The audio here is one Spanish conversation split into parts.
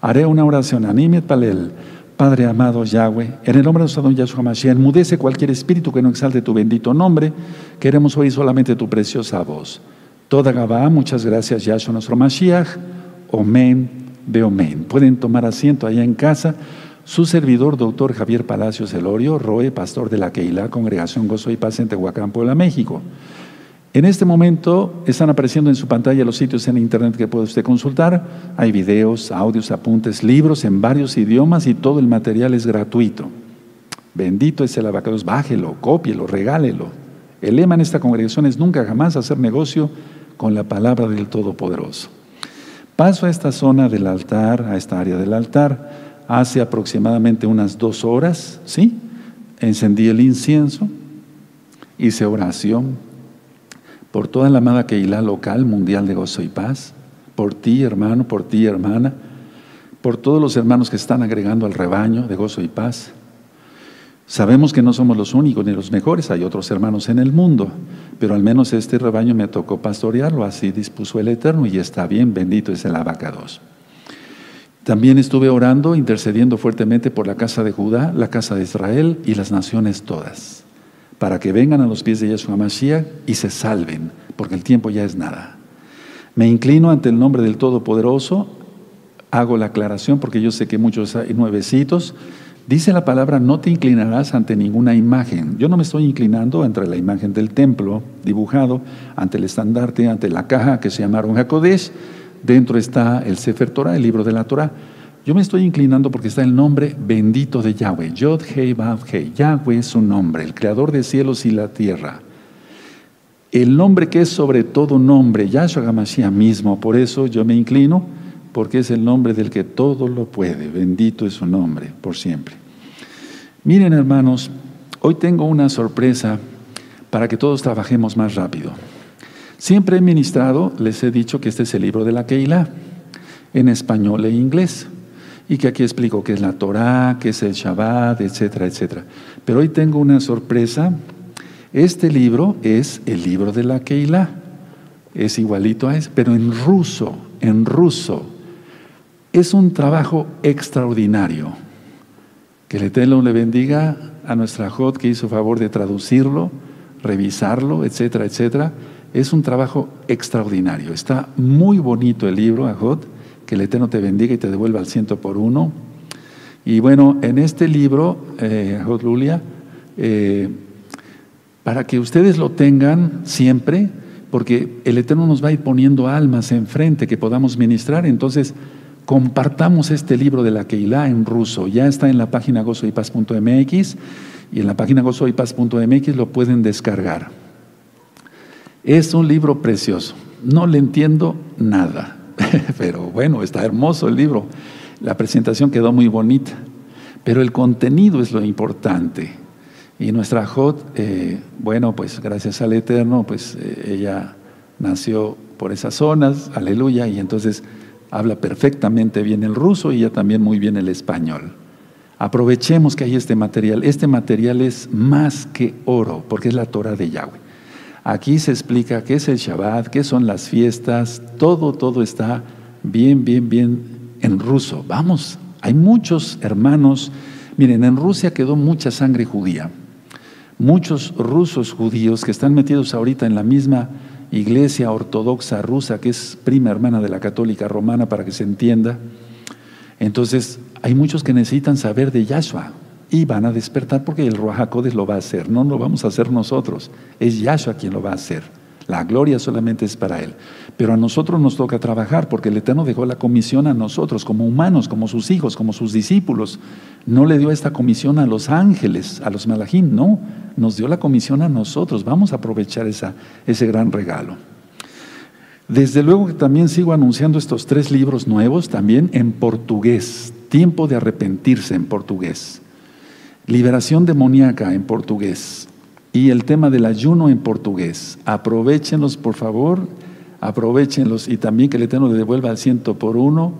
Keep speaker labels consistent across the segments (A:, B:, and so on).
A: Haré una oración. Animet palel. Padre amado Yahweh, en el nombre de nuestro don Yahshua Mashiach, enmudece cualquier espíritu que no exalte tu bendito nombre. Queremos oír solamente tu preciosa voz. Toda Gabá, muchas gracias Yahshua nuestro Mashiach. Omen, Beomen. Pueden tomar asiento allá en casa. Su servidor, doctor Javier Palacios Elorio, Roe, pastor de la Keilah, Congregación Gozo y Paz en Tehuacán, Puebla, México. En este momento están apareciendo en su pantalla los sitios en internet que puede usted consultar. Hay videos, audios, apuntes, libros en varios idiomas y todo el material es gratuito. Bendito es el abacados, bájelo, cópielo, regálelo. El lema en esta congregación es nunca jamás hacer negocio con la palabra del Todopoderoso. Paso a esta zona del altar, a esta área del altar, hace aproximadamente unas dos horas, ¿sí? Encendí el incienso, hice oración por toda la amada Keilah local, mundial de gozo y paz, por ti, hermano, por ti, hermana, por todos los hermanos que están agregando al rebaño de gozo y paz. Sabemos que no somos los únicos ni los mejores, hay otros hermanos en el mundo, pero al menos este rebaño me tocó pastorearlo, así dispuso el Eterno y está bien, bendito es el abacados. También estuve orando, intercediendo fuertemente por la casa de Judá, la casa de Israel y las naciones todas para que vengan a los pies de Yeshua Mashiach y se salven, porque el tiempo ya es nada. Me inclino ante el nombre del Todopoderoso, hago la aclaración porque yo sé que muchos hay nuevecitos. Dice la palabra, no te inclinarás ante ninguna imagen. Yo no me estoy inclinando ante la imagen del templo dibujado, ante el estandarte, ante la caja que se llamaron Hakodesh. Dentro está el Sefer Torah, el libro de la Torah. Yo me estoy inclinando porque está el nombre bendito de Yahweh. Yod Hei Vav Hei. Yahweh es su nombre, el creador de cielos y la tierra. El nombre que es sobre todo nombre, Yahshua Hamashiach mismo. Por eso yo me inclino, porque es el nombre del que todo lo puede. Bendito es su nombre, por siempre. Miren, hermanos, hoy tengo una sorpresa para que todos trabajemos más rápido. Siempre he ministrado, les he dicho que este es el libro de la Keilah, en español e inglés y que aquí explico qué es la Torah, qué es el Shabbat, etcétera, etcétera. Pero hoy tengo una sorpresa. Este libro es el libro de la Keilah. Es igualito a ese, pero en ruso, en ruso. Es un trabajo extraordinario. Que el Eterno le bendiga a nuestra Jod que hizo favor de traducirlo, revisarlo, etcétera, etcétera. Es un trabajo extraordinario. Está muy bonito el libro, Ajot que el Eterno te bendiga y te devuelva al ciento por uno. Y bueno, en este libro, eh, Lulia, eh, para que ustedes lo tengan siempre, porque el Eterno nos va a ir poniendo almas enfrente que podamos ministrar, entonces compartamos este libro de la Keilah en ruso. Ya está en la página gozoypaz.mx y en la página gozoypaz.mx lo pueden descargar. Es un libro precioso. No le entiendo nada. pero bueno, está hermoso el libro. La presentación quedó muy bonita, pero el contenido es lo importante. Y nuestra Jot, eh, bueno, pues gracias al Eterno, pues eh, ella nació por esas zonas, aleluya, y entonces habla perfectamente bien el ruso y ella también muy bien el español. Aprovechemos que hay este material. Este material es más que oro, porque es la Torah de Yahweh. Aquí se explica qué es el Shabbat, qué son las fiestas, todo, todo está bien, bien, bien en ruso. Vamos, hay muchos hermanos. Miren, en Rusia quedó mucha sangre judía. Muchos rusos judíos que están metidos ahorita en la misma iglesia ortodoxa rusa, que es prima hermana de la católica romana, para que se entienda. Entonces, hay muchos que necesitan saber de Yahshua y van a despertar porque el Ruach lo va a hacer, no lo vamos a hacer nosotros, es Yahshua quien lo va a hacer. La gloria solamente es para Él. Pero a nosotros nos toca trabajar porque el Eterno dejó la comisión a nosotros como humanos, como sus hijos, como sus discípulos. No le dio esta comisión a los ángeles, a los malajim, no. Nos dio la comisión a nosotros. Vamos a aprovechar esa, ese gran regalo. Desde luego que también sigo anunciando estos tres libros nuevos, también en portugués. Tiempo de arrepentirse en portugués. Liberación demoníaca en portugués y el tema del ayuno en portugués. Aprovechenlos, por favor, aprovechenlos y también que el Eterno le devuelva al ciento por uno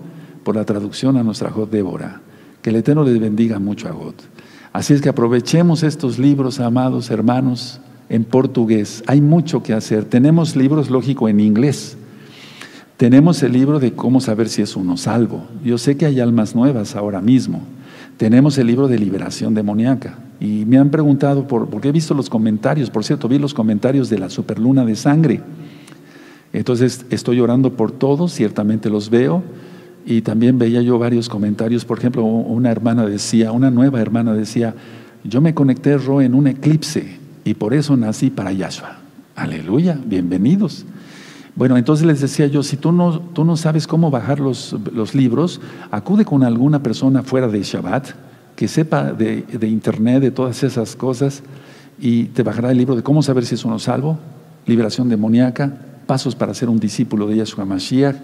A: por la traducción a nuestra Jod Débora. Que el Eterno le bendiga mucho a God. Así es que aprovechemos estos libros, amados hermanos, en portugués. Hay mucho que hacer. Tenemos libros, lógico, en inglés. Tenemos el libro de cómo saber si es uno salvo. Yo sé que hay almas nuevas ahora mismo. Tenemos el libro de liberación demoníaca. Y me han preguntado, por, porque he visto los comentarios, por cierto, vi los comentarios de la superluna de sangre. Entonces estoy orando por todos, ciertamente los veo. Y también veía yo varios comentarios, por ejemplo, una hermana decía, una nueva hermana decía, yo me conecté, Ro, en un eclipse y por eso nací para Yahshua. Aleluya, bienvenidos. Bueno, entonces les decía yo, si tú no, tú no sabes cómo bajar los, los libros, acude con alguna persona fuera de Shabbat que sepa de, de, internet, de todas esas cosas, y te bajará el libro de cómo saber si es uno salvo, liberación demoníaca, pasos para ser un discípulo de Yahshua Mashiach,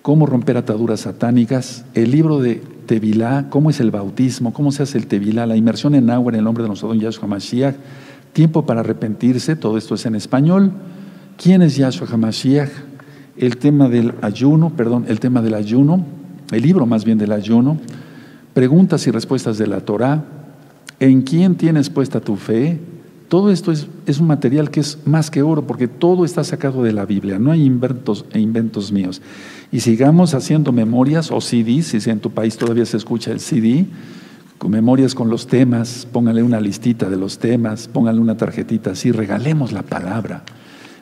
A: cómo romper ataduras satánicas, el libro de Tevilá, cómo es el bautismo, cómo se hace el Tevilá, la inmersión en agua en el nombre de nuestro don Yahshua Mashiach, tiempo para arrepentirse, todo esto es en español, ¿Quién es Yahshua HaMashiach? El tema del ayuno, perdón, el tema del ayuno, el libro más bien del ayuno, preguntas y respuestas de la Torah, ¿en quién tienes puesta tu fe? Todo esto es, es, un material que es más que oro, porque todo está sacado de la Biblia, no hay inventos, e inventos míos. Y sigamos haciendo memorias o CDs, si en tu país todavía se escucha el CD, con memorias con los temas, póngale una listita de los temas, póngale una tarjetita así, regalemos la palabra.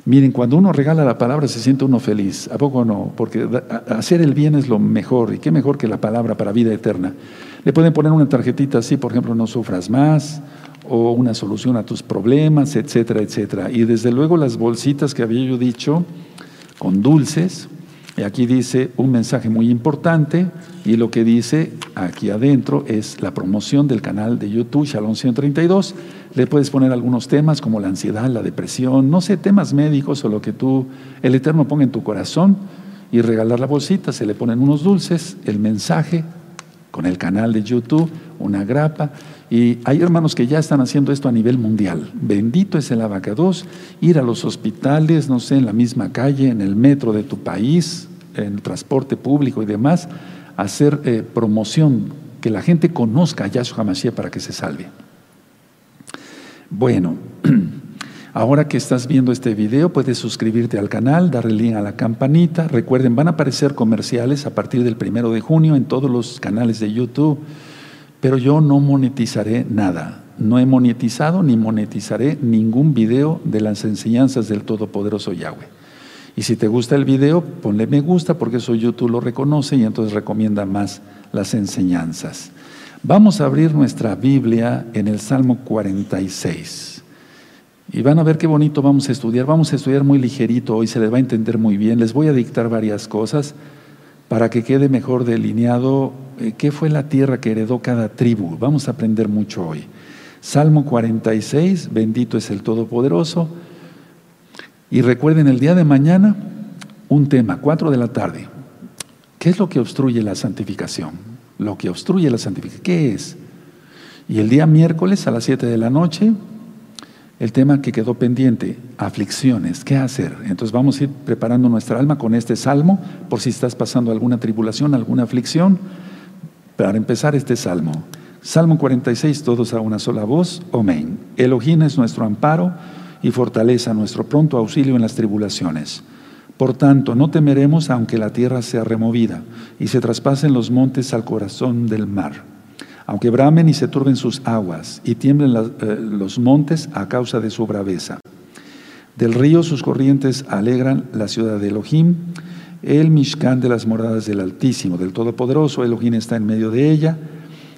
A: Miren, cuando uno regala la palabra se siente uno feliz, ¿a poco no? Porque hacer el bien es lo mejor, y qué mejor que la palabra para vida eterna. Le pueden poner una tarjetita así, por ejemplo, no sufras más, o una solución a tus problemas, etcétera, etcétera. Y desde luego las bolsitas que había yo dicho, con dulces, y aquí dice un mensaje muy importante y lo que dice aquí adentro es la promoción del canal de YouTube Shalom 132. Le puedes poner algunos temas como la ansiedad, la depresión, no sé, temas médicos o lo que tú, el Eterno ponga en tu corazón y regalar la bolsita. Se le ponen unos dulces, el mensaje con el canal de YouTube, una grapa. Y hay hermanos que ya están haciendo esto a nivel mundial. Bendito es el abacados, ir a los hospitales, no sé, en la misma calle, en el metro de tu país, en el transporte público y demás, hacer eh, promoción, que la gente conozca a Yahshua Mashiach para que se salve. Bueno, ahora que estás viendo este video, puedes suscribirte al canal, darle link a la campanita. Recuerden, van a aparecer comerciales a partir del primero de junio en todos los canales de YouTube, pero yo no monetizaré nada. No he monetizado ni monetizaré ningún video de las enseñanzas del Todopoderoso Yahweh. Y si te gusta el video, ponle me gusta porque eso YouTube lo reconoce y entonces recomienda más las enseñanzas. Vamos a abrir nuestra Biblia en el Salmo 46. Y van a ver qué bonito vamos a estudiar. Vamos a estudiar muy ligerito hoy, se les va a entender muy bien. Les voy a dictar varias cosas para que quede mejor delineado eh, qué fue la tierra que heredó cada tribu. Vamos a aprender mucho hoy. Salmo 46, bendito es el Todopoderoso. Y recuerden el día de mañana un tema, cuatro de la tarde. ¿Qué es lo que obstruye la santificación? Lo que obstruye la santificación, ¿qué es? Y el día miércoles a las siete de la noche, el tema que quedó pendiente, aflicciones, ¿qué hacer? Entonces vamos a ir preparando nuestra alma con este salmo, por si estás pasando alguna tribulación, alguna aflicción, para empezar este salmo. Salmo 46, todos a una sola voz, amén. Elohim es nuestro amparo y fortaleza nuestro pronto auxilio en las tribulaciones. Por tanto, no temeremos aunque la tierra sea removida y se traspasen los montes al corazón del mar, aunque bramen y se turben sus aguas y tiemblen eh, los montes a causa de su braveza. Del río sus corrientes alegran la ciudad de Elohim, el Mishkan de las moradas del Altísimo, del Todopoderoso, Elohim está en medio de ella,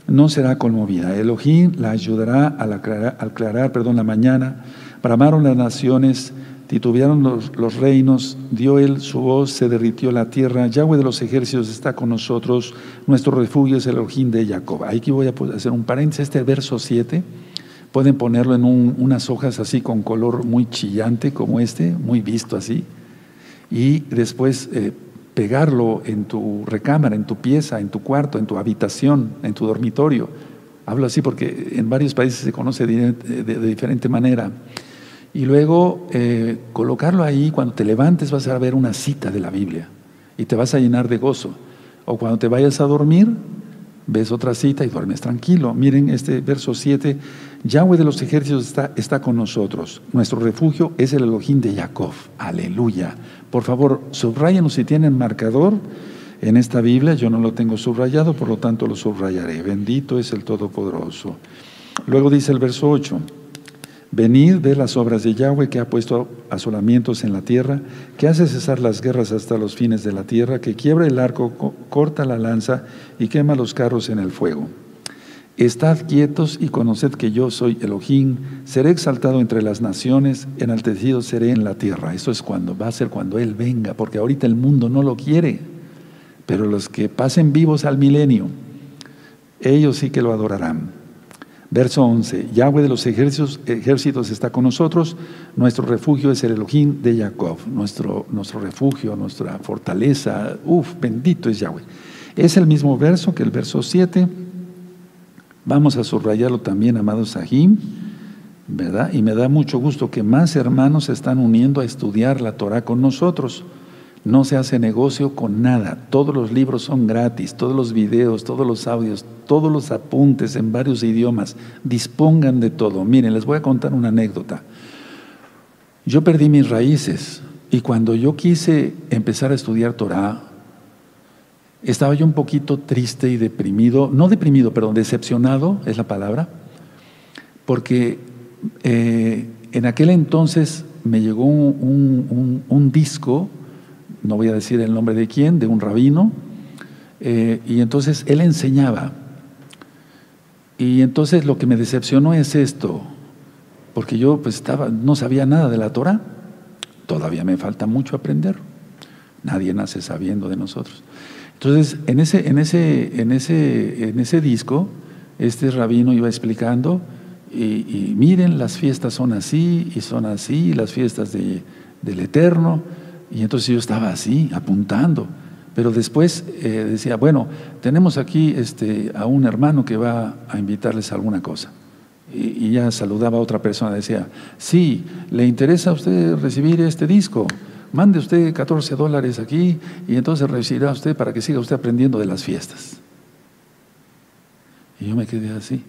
A: no será conmovida. Elohim la ayudará al aclarar, aclarar perdón, la mañana, Bramaron las naciones, titubearon los, reinos, dio él su voz, se derritió la tierra. Yahweh de los ejércitos está con nosotros, nuestro refugio es el Elohim de Jacob. Aquí voy a hacer un paréntesis, este verso 7, pueden ponerlo en unas hojas así con color muy chillante como este, muy visto así, y después eh, pegarlo en tu recámara, en tu pieza, en tu cuarto, en tu habitación, en tu dormitorio. Hablo así porque en varios países se conoce de diferente manera y luego eh, colocarlo ahí, cuando te levantes vas a ver una cita de la Biblia y te vas a llenar de gozo. O cuando te vayas a dormir, ves otra cita y duermes tranquilo. Miren este verso 7, Yahweh de los ejércitos está, está con nosotros. Nuestro refugio es el Elohim de Jacob. Aleluya. Por favor, subrayenlo si tienen marcador en esta Biblia. Yo no lo tengo subrayado, por lo tanto lo subrayaré. Bendito es el Todopoderoso. Luego dice el verso 8. Venid, de las obras de Yahweh que ha puesto asolamientos en la tierra, que hace cesar las guerras hasta los fines de la tierra, que quiebra el arco, corta la lanza y quema los carros en el fuego. Estad quietos y conoced que yo soy Elohim, seré exaltado entre las naciones, enaltecido seré en la tierra. Eso es cuando va a ser cuando Él venga, porque ahorita el mundo no lo quiere, pero los que pasen vivos al milenio, ellos sí que lo adorarán. Verso 11, Yahweh de los ejércitos, ejércitos, está con nosotros, nuestro refugio es el Elohim de Jacob, nuestro, nuestro refugio, nuestra fortaleza, uf, bendito es Yahweh. Es el mismo verso que el verso 7, vamos a subrayarlo también, amados Sahim, ¿verdad? Y me da mucho gusto que más hermanos se están uniendo a estudiar la Torah con nosotros. No se hace negocio con nada. Todos los libros son gratis, todos los videos, todos los audios, todos los apuntes en varios idiomas. Dispongan de todo. Miren, les voy a contar una anécdota. Yo perdí mis raíces y cuando yo quise empezar a estudiar Torah, estaba yo un poquito triste y deprimido, no deprimido, perdón, decepcionado es la palabra, porque eh, en aquel entonces me llegó un disco no voy a decir el nombre de quién, de un rabino, eh, y entonces él enseñaba. Y entonces lo que me decepcionó es esto, porque yo pues estaba, no sabía nada de la Torah, todavía me falta mucho aprender, nadie nace sabiendo de nosotros. Entonces, en ese, en ese, en ese, en ese disco, este rabino iba explicando, y, miren, las fiestas son así, y son así, las fiestas de, del Eterno, y entonces yo estaba así, apuntando. Pero después eh, decía, bueno, tenemos aquí este, a un hermano que va a invitarles a alguna cosa. Y, ya saludaba a otra persona, decía, sí, ¿le interesa a usted recibir este disco? Mande usted 14 dólares aquí y entonces recibirá usted para que siga usted aprendiendo de las fiestas. Y yo me quedé así.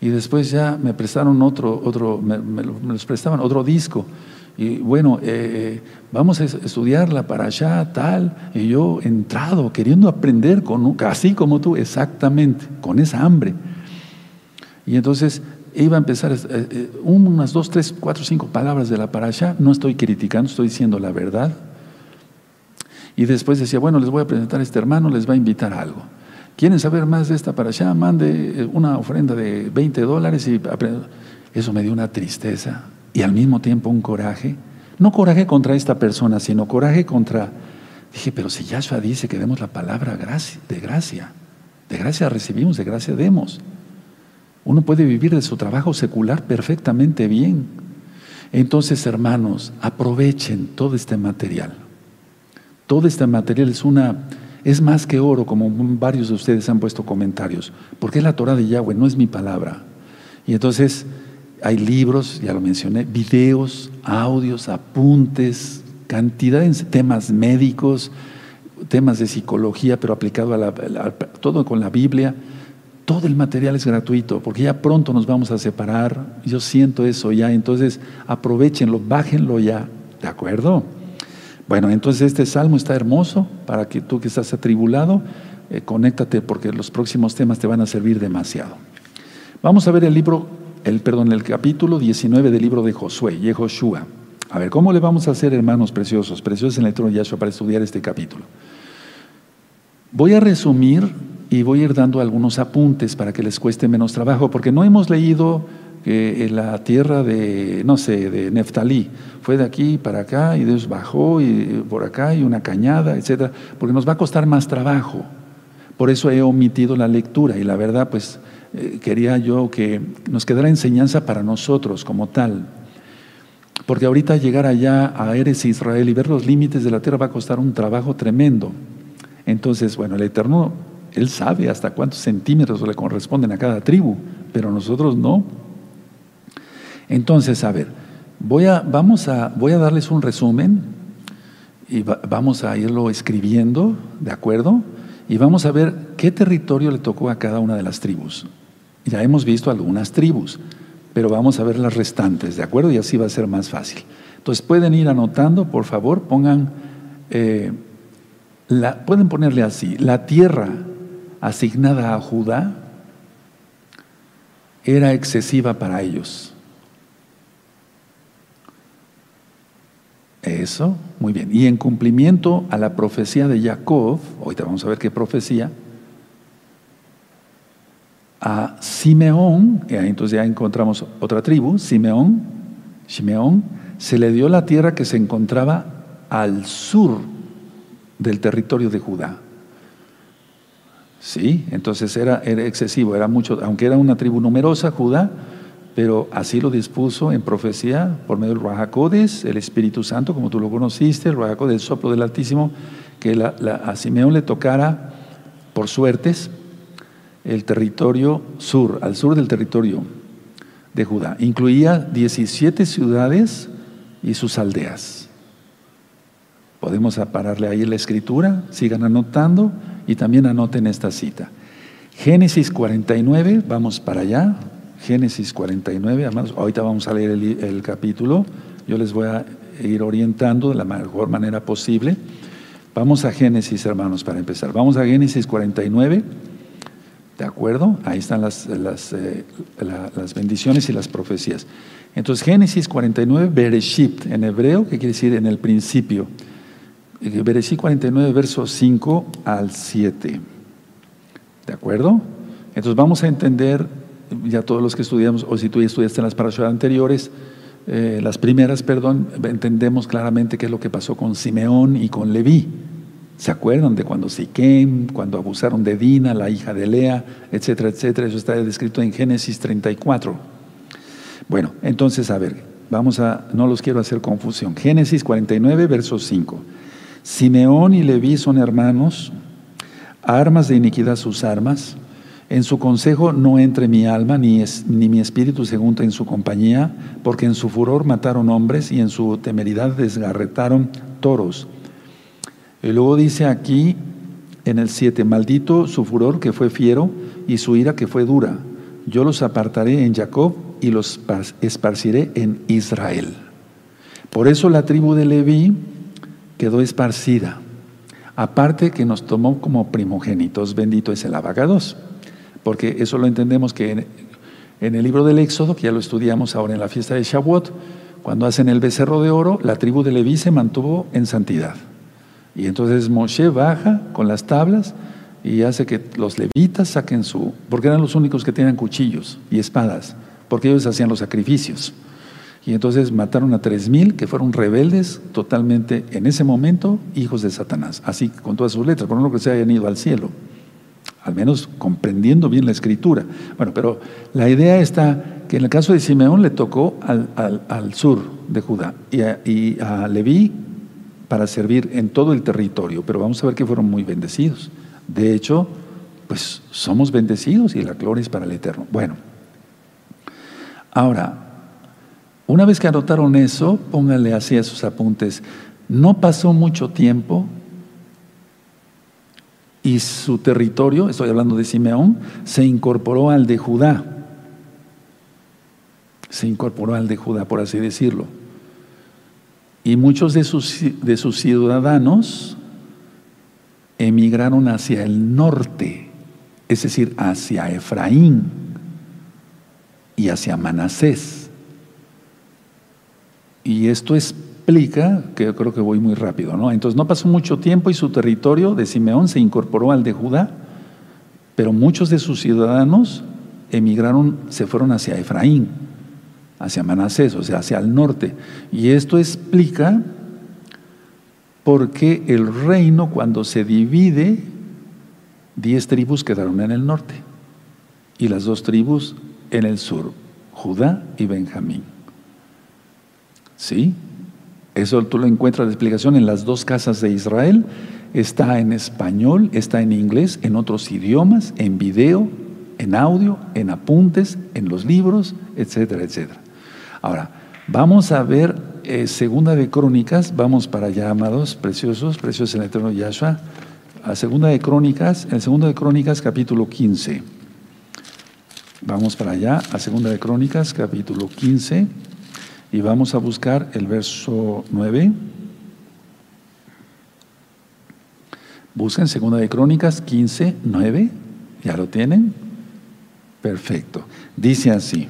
A: Y después ya me prestaron otro, otro me, los prestaban otro disco y bueno, eh, vamos a estudiarla para allá, tal, y yo entrado, queriendo aprender, con, así como tú, exactamente, con esa hambre. Y entonces iba a empezar eh, eh, unas dos, tres, cuatro, cinco palabras de la para allá, no estoy criticando, estoy diciendo la verdad. Y después decía, bueno, les voy a presentar a este hermano, les va a invitar a algo. ¿Quieren saber más de esta para allá? Mande una ofrenda de 20 dólares y eso me dio una tristeza y al mismo tiempo un coraje. No coraje contra esta persona, sino coraje contra... Dije, pero si Yahshua dice que demos la palabra de gracia, de gracia recibimos, de gracia demos. Uno puede vivir de su trabajo secular perfectamente bien. Entonces, hermanos, aprovechen todo este material. Todo este material es una es más que oro, como varios de ustedes han puesto comentarios, porque es la Torah de Yahweh, no es mi palabra. Y entonces hay libros, ya lo mencioné, videos, audios, apuntes, cantidad de temas médicos, temas de psicología, pero aplicado a, todo con la Biblia. Todo el material es gratuito, porque ya pronto nos vamos a separar. Yo siento eso ya, entonces aprovechenlo, bájenlo ya, ¿de acuerdo? Bueno, entonces este salmo está hermoso para que tú que estás atribulado, eh, conéctate porque los próximos temas te van a servir demasiado. Vamos a ver el libro el, perdón, el capítulo 19 del libro de Josué, Yehoshua. A ver, ¿cómo le vamos a hacer, hermanos preciosos, preciosos en el trono de Yahshua, para estudiar este capítulo? Voy a resumir y voy a ir dando algunos apuntes para que les cueste menos trabajo, porque no hemos leído en la tierra de, no sé, de Neftalí, fue de aquí para acá y Dios bajó y por acá y una cañada, etcétera, porque nos va a costar más trabajo. Por eso he omitido la lectura y la verdad, pues eh, quería yo que nos quedara enseñanza para nosotros como tal. Porque ahorita llegar allá a Eres Israel y ver los límites de la tierra va a costar un trabajo tremendo. Entonces, bueno, el Eterno, Él sabe hasta cuántos centímetros le corresponden a cada tribu, pero nosotros no. Entonces, a ver, voy a, vamos a, voy a darles un resumen y vamos a irlo escribiendo, ¿de acuerdo? Y vamos a ver qué territorio le tocó a cada una de las tribus. Ya hemos visto algunas tribus, pero vamos a ver las restantes, ¿de acuerdo? Y así va a ser más fácil. Entonces pueden ir anotando, por favor, pongan, eh, pueden ponerle así, la tierra asignada a Judá era excesiva para ellos. Eso, muy bien. Y en cumplimiento a la profecía de Jacob, ahorita vamos a ver qué profecía, a Simeón, ahí entonces ya encontramos otra tribu, Simeón, Simeón, se le dio la tierra que se encontraba al sur del territorio de Judá. Sí, entonces era, era excesivo, era mucho, aunque era una tribu numerosa, Judá, pero así lo dispuso en profecía por medio del Rajacodes, el Espíritu Santo, como tú lo conociste, el Rajacodes, el soplo del Altísimo, que a Simeón le tocara por suertes el territorio sur, al sur del territorio de Judá. Incluía 17 ciudades y sus aldeas. Podemos pararle ahí la escritura, sigan anotando y también anoten esta cita. Génesis 49, vamos para allá. Génesis 49, además, ahorita vamos a leer el, capítulo, yo les voy a ir orientando de la mejor manera posible. Vamos a Génesis, hermanos, para empezar. Vamos a Génesis 49, ¿de acuerdo? Ahí están las, eh, las bendiciones y las profecías. Entonces, Génesis 49, Bereshit, en hebreo, ¿qué quiere decir? En el principio. Eh, Bereshit 49, versos 5 al 7. ¿De acuerdo? Entonces vamos a entender ya todos los que estudiamos, o si tú ya estudiaste en las parashas anteriores, eh, las primeras, perdón, entendemos claramente qué es lo que pasó con Simeón y con Leví. ¿Se acuerdan de cuando Siquem, cuando abusaron de Dina, la hija de Lea, etcétera, etcétera? Eso está descrito en Génesis 34. Bueno, entonces, a ver, vamos a, no los quiero hacer confusión. Génesis 49, verso 5. Simeón y Leví son hermanos, armas de iniquidad sus armas, en su consejo no entre mi alma, ni, ni mi espíritu se junta en su compañía, porque en su furor mataron hombres y en su temeridad desgarretaron toros. Y luego dice aquí en el 7, maldito su furor que fue fiero y su ira que fue dura. Yo los apartaré en Jacob y los esparciré en Israel. Por eso la tribu de Leví quedó esparcida. Aparte que nos tomó como primogénitos, bendito es el abacados porque eso lo entendemos que en, el libro del Éxodo, que ya lo estudiamos ahora en la fiesta de Shavuot, cuando hacen el becerro de oro, la tribu de Leví se mantuvo en santidad. Y entonces Moshe baja con las tablas y hace que los levitas saquen su, porque eran los únicos que tenían cuchillos y espadas, porque ellos hacían los sacrificios. Y entonces mataron a tres mil que fueron rebeldes totalmente en ese momento, hijos de Satanás, así con todas sus letras, por no que se hayan ido al cielo al menos comprendiendo bien la escritura. Bueno, pero la idea está que en el caso de Simeón le tocó al, sur de Judá y a, y a, Leví para servir en todo el territorio, pero vamos a ver que fueron muy bendecidos. De hecho, pues somos bendecidos y la gloria es para el Eterno. Bueno, ahora, una vez que anotaron eso, pónganle así a sus apuntes. No pasó mucho tiempo y su territorio, estoy hablando de Simeón, se incorporó al de Judá. Se incorporó al de Judá, por así decirlo. Y muchos de sus, de sus ciudadanos emigraron hacia el norte, es decir, hacia Efraín y hacia Manasés. Y esto es explica, que yo creo que voy muy rápido, ¿no? Entonces no pasó mucho tiempo y su territorio de Simeón se incorporó al de Judá, pero muchos de sus ciudadanos emigraron, se fueron hacia Efraín, hacia Manasés, o sea, hacia el norte. Y esto explica por qué el reino cuando se divide, diez tribus quedaron en el norte y las dos tribus en el sur, Judá y Benjamín. ¿Sí? Eso tú lo encuentras la explicación en las dos casas de Israel. Está en español, está en inglés, en otros idiomas, en video, en audio, en apuntes, en los libros, etcétera, etcétera. Ahora, vamos a ver eh, Segunda de Crónicas, vamos para allá, amados, preciosos, preciosos en el eterno Yahshua. a segunda de Crónicas, el segundo de Crónicas capítulo 15. Vamos para allá, a segunda de Crónicas capítulo 15 y vamos a buscar el verso 9. Busquen segunda de Crónicas 15, 9. ¿Ya lo tienen? Perfecto. Dice así.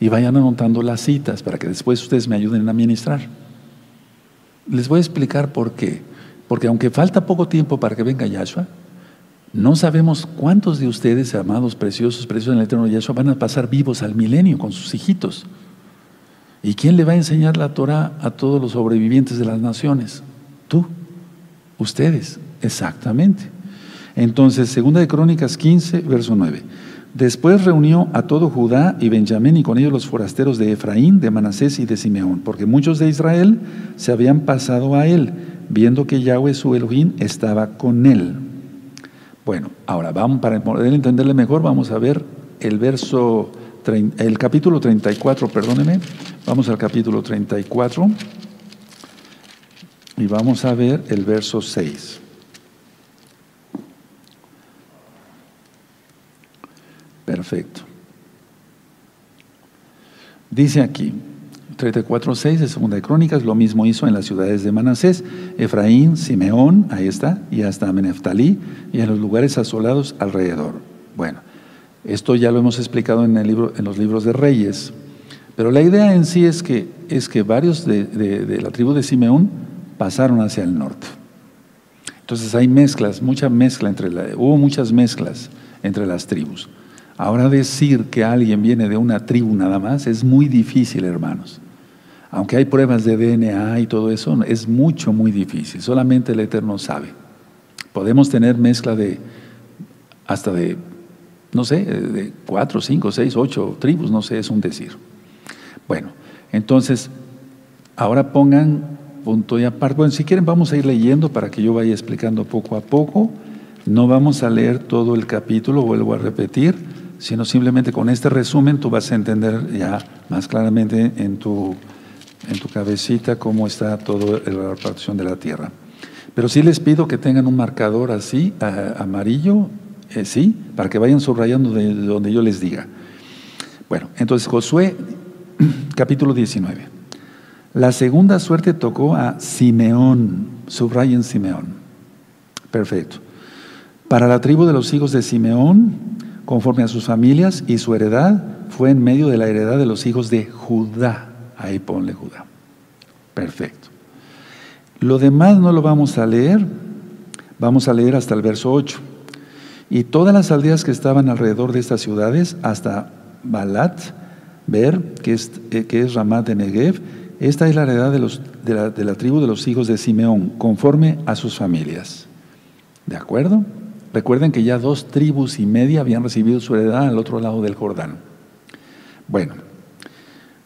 A: Y vayan anotando las citas para que después ustedes me ayuden a ministrar. Les voy a explicar por qué. Porque aunque falta poco tiempo para que venga Yahshua, no sabemos cuántos de ustedes, amados, preciosos, preciosos en el eterno Yahshua, van a pasar vivos al milenio con sus hijitos. ¿Y quién le va a enseñar la Torah a todos los sobrevivientes de las naciones? Tú, ustedes, exactamente. Entonces, segunda de Crónicas 15, verso 9. Después reunió a todo Judá y Benjamín y con ellos los forasteros de Efraín, de Manasés y de Simeón, porque muchos de Israel se habían pasado a él, viendo que Yahweh su Elohim estaba con él. Bueno, ahora vamos para poder entenderle mejor, vamos a ver el verso el capítulo 34, perdóneme. Vamos al capítulo 34 y vamos a ver el verso 6. Perfecto. Dice aquí, 34.6 de Segunda de Crónicas, lo mismo hizo en las ciudades de Manasés, Efraín, Simeón, ahí está, y hasta Meneftalí, y en los lugares asolados alrededor. Bueno, esto ya lo hemos explicado en, los libros de Reyes, pero la idea en sí es que, es que varios de, la tribu de Simeón pasaron hacia el norte. Entonces hay mezclas, mucha mezcla entre hubo muchas mezclas entre las tribus. Ahora decir que alguien viene de una tribu nada más es muy difícil, hermanos. Aunque hay pruebas de DNA y todo eso, es mucho, muy difícil. Solamente el Eterno sabe. Podemos tener mezcla de hasta de, no sé, de cuatro, cinco, seis, ocho tribus, no sé, es un decir. Bueno, entonces, ahora pongan punto y aparte. Bueno, si quieren vamos a ir leyendo para que yo vaya explicando poco a poco. No vamos a leer todo el capítulo, vuelvo a repetir sino simplemente con este resumen tú vas a entender ya más claramente en tu, en tu cabecita cómo está toda la repartición de la tierra. Pero sí les pido que tengan un marcador así, amarillo, eh, sí, para que vayan subrayando de donde yo les diga. Bueno, entonces Josué, capítulo 19. La segunda suerte tocó a Simeón, subrayen Simeón. Perfecto. Para la tribu de los hijos de Simeón, conforme a sus familias y su heredad fue en medio de la heredad de los hijos de Judá. Ahí ponle Judá. Perfecto. Lo demás no lo vamos a leer, vamos a leer hasta el verso 8. Y todas las aldeas que estaban alrededor de estas ciudades, hasta Balat, Ber, que es, eh, que es Ramat de Negev, esta es la heredad de, los, de, la, tribu de los hijos de Simeón, conforme a sus familias. ¿De acuerdo? Recuerden que ya dos tribus y media habían recibido su heredad al otro lado del Jordán. Bueno,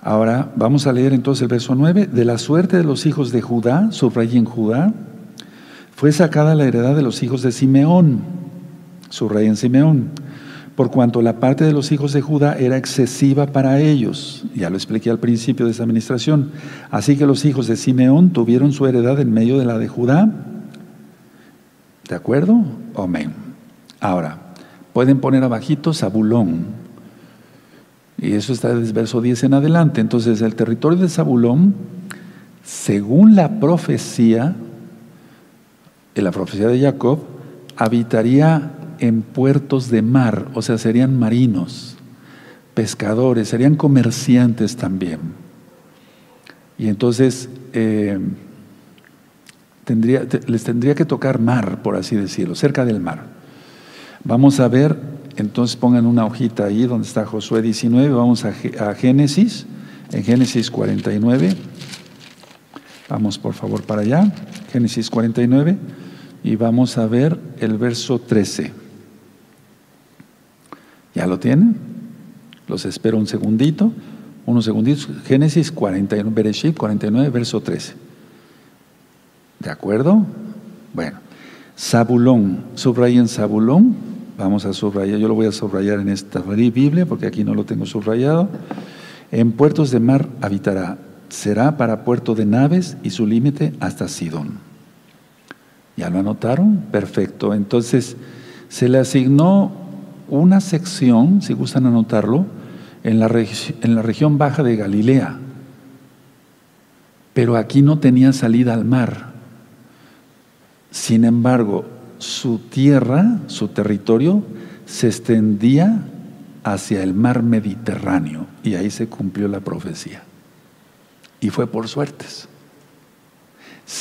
A: ahora vamos a leer entonces el verso 9. De la suerte de los hijos de Judá, en Judá, fue sacada la heredad de los hijos de Simeón, en Simeón, por cuanto la parte de los hijos de Judá era excesiva para ellos. Ya lo expliqué al principio de esta administración. Así que los hijos de Simeón tuvieron su heredad en medio de la de Judá ¿De acuerdo? Amén. Ahora, pueden poner abajito Zabulón. Y eso está desde verso 10 en adelante. Entonces, el territorio de Zabulón, según la profecía, en la profecía de Jacob, habitaría en puertos de mar, o sea, serían marinos, pescadores, serían comerciantes también. Y entonces, eh, les tendría que tocar mar, por así decirlo, cerca del mar. Vamos a ver, entonces pongan una hojita ahí donde está Josué 19, vamos a, a Génesis, en Génesis 49. Vamos por favor para allá, Génesis 49, y vamos a ver el verso 13. ¿Ya lo tienen? Los espero un segundito, unos segunditos. Génesis 49, Bereshit 49, verso 13. ¿De acuerdo? Bueno, Zabulón, subrayen Zabulón, vamos a subrayar, yo lo voy a subrayar en esta Biblia porque aquí no lo tengo subrayado. En puertos de mar habitará, será para puerto de naves y su límite hasta Sidón. ¿Ya lo anotaron? Perfecto. Entonces, se le asignó una sección, si gustan anotarlo, en la, en la región baja de Galilea. Pero aquí no tenía salida al mar. Sin embargo, su tierra, su territorio, se extendía hacia el mar Mediterráneo y ahí se cumplió la profecía. Y fue por suertes.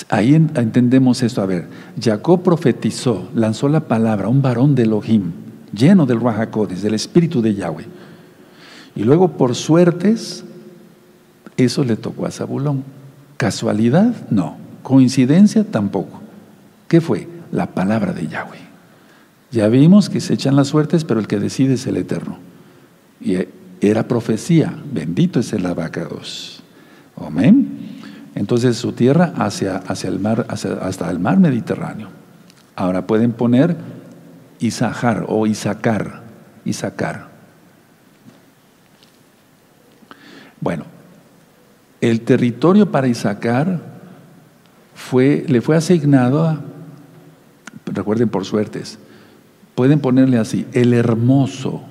A: Ahí entendemos esto. A ver, Jacob profetizó, lanzó la palabra, un varón de Elohim, lleno del Rahakodes, del espíritu de Yahweh. Y luego, por suertes, eso le tocó a Zabulón. ¿Casualidad? No. ¿Coincidencia? Tampoco. ¿Qué fue? La palabra de Yahweh. Ya vimos que se echan las suertes, pero el que decide es el Eterno. Y era profecía. Bendito es el abacados. Amén. Entonces su tierra hacia, hacia el mar, hasta el mar Mediterráneo. Ahora pueden poner Isahar o Isacar. Isacar. Bueno, el territorio para Isacar fue, le fue asignado a, recuerden por suertes, pueden ponerle así, el hermoso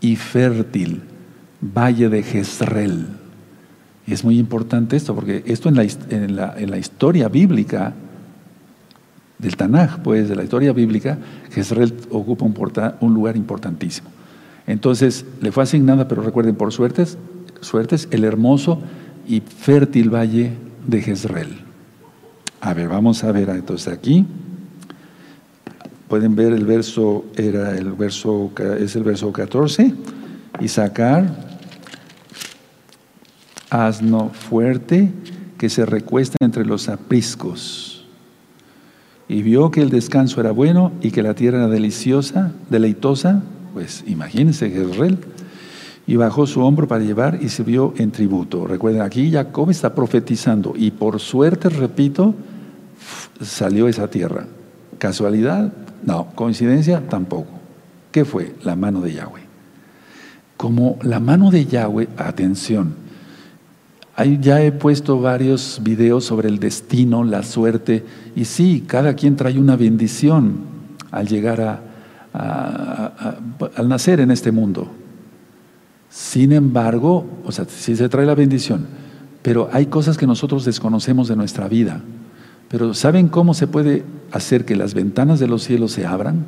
A: y fértil valle de Jezreel. Es muy importante esto, porque esto en la, en la, historia bíblica del Tanaj, pues de la historia bíblica, Jezreel ocupa un, un, lugar importantísimo. Entonces le fue asignada, pero recuerden, por suertes, suertes, el hermoso y fértil valle de Jezreel. A ver, vamos a ver entonces aquí. Pueden ver el verso, era el verso, es el verso 14. Y sacar asno fuerte que se recuesta entre los apriscos. Y vio que el descanso era bueno y que la tierra era deliciosa, deleitosa, pues imagínense Jezreel, y bajó su hombro para llevar y se vio en tributo. Recuerden, aquí Jacob está profetizando y por suerte, repito, salió esa tierra. ¿Casualidad? No. ¿Coincidencia? Tampoco. ¿Qué fue? La mano de Yahweh. Como la mano de Yahweh, atención, ya he puesto varios videos sobre el destino, la suerte, y sí, cada quien trae una bendición al llegar a, al nacer en este mundo. Sin embargo, o sea, sí se trae la bendición, pero hay cosas que nosotros desconocemos de nuestra vida. Pero ¿saben cómo se puede hacer que las ventanas de los cielos se abran?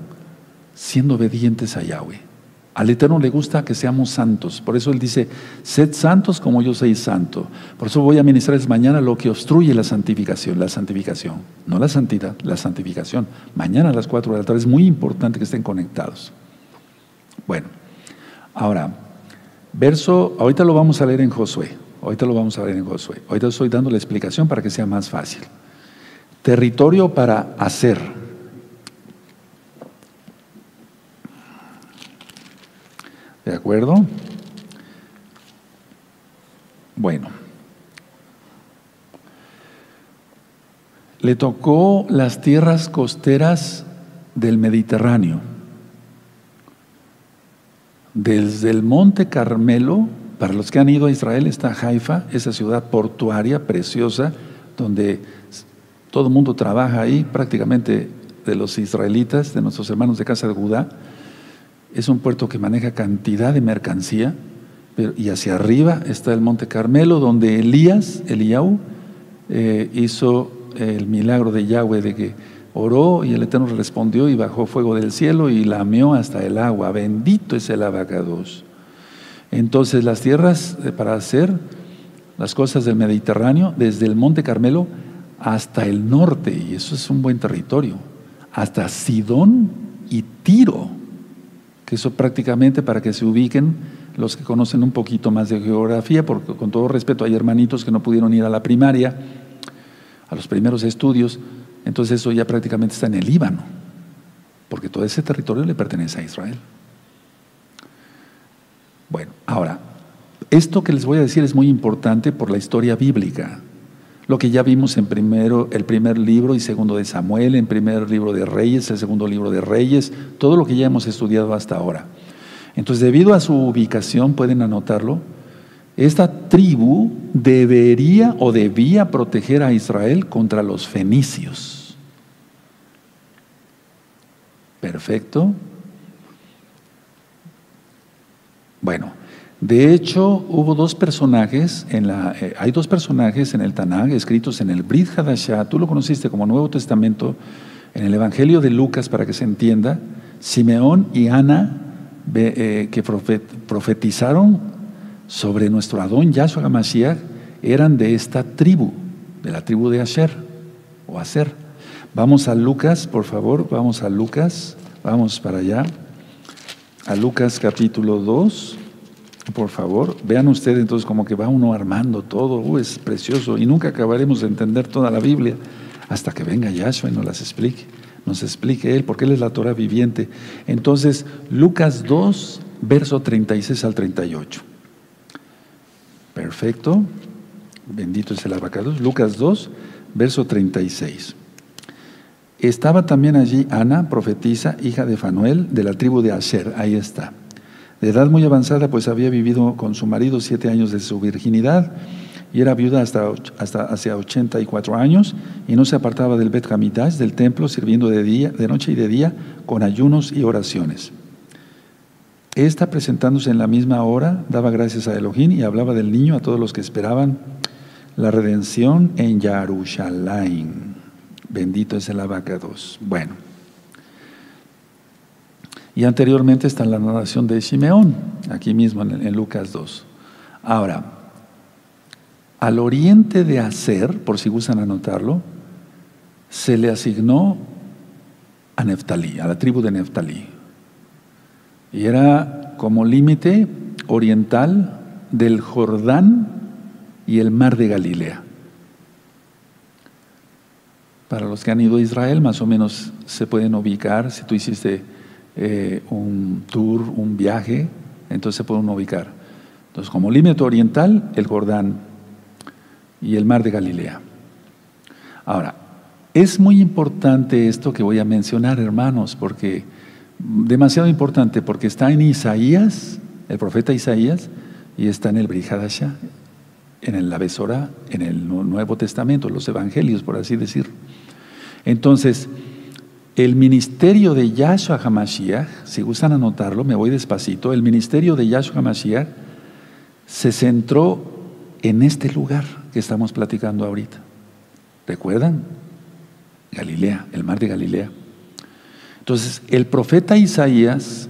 A: Siendo obedientes a Yahweh. Al Eterno le gusta que seamos santos. Por eso Él dice, sed santos como yo soy santo. Por eso voy a ministrarles mañana lo que obstruye la santificación. La santificación. No la santidad, la santificación. Mañana a las 4 de la tarde es muy importante que estén conectados. Bueno, ahora, verso, ahorita lo vamos a leer en Josué. Ahorita lo vamos a leer en Josué. Ahorita estoy dando la explicación para que sea más fácil. Territorio para hacer. ¿De acuerdo? Bueno. Le tocó las tierras costeras del Mediterráneo. Desde el Monte Carmelo, para los que han ido a Israel, está Haifa, esa ciudad portuaria preciosa, donde todo el mundo trabaja ahí, prácticamente de los israelitas, de nuestros hermanos de casa de Judá es un puerto que maneja cantidad de mercancía, y hacia arriba está el Monte Carmelo, donde Elías, Eliyahu, eh, hizo el milagro de Yahweh de que oró y el Eterno respondió y bajó fuego del cielo y lameó hasta el agua. Bendito es el abacados. Entonces las tierras eh, para hacer las cosas del Mediterráneo, desde el Monte Carmelo hasta el norte, y eso es un buen territorio, hasta Sidón y Tiro eso prácticamente para que se ubiquen los que conocen un poquito más de geografía, porque con todo respeto hay hermanitos que no pudieron ir a la primaria, a los primeros estudios, entonces eso ya prácticamente está en el Líbano, porque todo ese territorio le pertenece a Israel. Bueno, ahora, esto que les voy a decir es muy importante por la historia bíblica lo que ya vimos en primero, el primer libro y segundo de Samuel, en primer libro de Reyes, el segundo libro de Reyes, todo lo que ya hemos estudiado hasta ahora. Entonces, debido a su ubicación, pueden anotarlo, esta tribu debería o debía proteger a Israel contra los fenicios. Perfecto. Bueno, de hecho hubo dos personajes, en la, eh, hay dos personajes en el Tanakh escritos en el Brit Hadashah, tú lo conociste como Nuevo Testamento, en el Evangelio de Lucas para que se entienda, Simeón y Ana eh, que profetizaron sobre nuestro Adón Yahshua Mashiach eran de esta tribu, de la tribu de Asher o Aser. Vamos a Lucas, por favor, vamos a Lucas, vamos para allá, a Lucas capítulo 2, por favor. Vean ustedes entonces como que va uno armando todo, uh, es precioso y nunca acabaremos de entender toda la Biblia hasta que venga Yahshua y nos las explique, nos explique Él, porque Él es la Torah viviente. Entonces, Lucas 2, verso 36 al 38. Perfecto. Bendito es el abacados. Lucas 2, verso 36. Estaba también allí Ana, profetisa, hija de Fanuel, de la tribu de Asher. Ahí está. De edad muy avanzada, pues había vivido con su marido siete años de su virginidad y era viuda hasta, hasta hacia 84 años y no se apartaba del Bet Hamidash, del templo, sirviendo de, día, de noche y de día con ayunos y oraciones. Esta, presentándose en la misma hora, daba gracias a Elohim y hablaba del niño a todos los que esperaban la redención en Yarushalayim. Bendito es el abacados. Bueno. Y anteriormente está la narración de Simeón, aquí mismo en, en Lucas 2. Ahora, al oriente de Aser, por si gustan anotarlo, se le asignó a Neftalí, a la tribu de Neftalí y era como límite oriental del Jordán y el mar de Galilea. Para los que han ido a Israel, más o menos se pueden ubicar, si tú hiciste eh, un tour, un viaje, entonces pueden ubicar. Entonces, como límite oriental, el Jordán y el mar de Galilea. Ahora, es muy importante esto que voy a mencionar, hermanos, porque demasiado importante porque está en Isaías, el profeta Isaías, y está en el Brihadasha, en la Besora, en el Nuevo Testamento, los Evangelios, por así decir. Entonces, el ministerio de Yahshua HaMashiach, si gustan anotarlo, me voy despacito, el ministerio de Yahshua HaMashiach se centró en este lugar que estamos platicando ahorita. ¿Recuerdan? Galilea, el mar de Galilea. Entonces, el profeta Isaías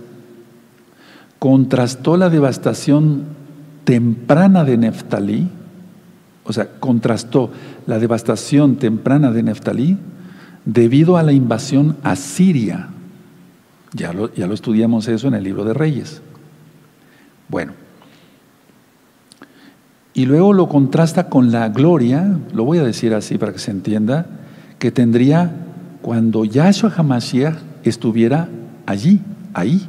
A: contrastó la devastación temprana de Neftalí, o sea, contrastó la devastación temprana de Neftalí debido a la invasión asiria. Ya lo, ya lo estudiamos eso en el libro de Reyes. Bueno, y luego lo contrasta con la gloria, lo voy a decir así para que se entienda, que tendría cuando Yahshua HaMashiach estuviera allí, ahí.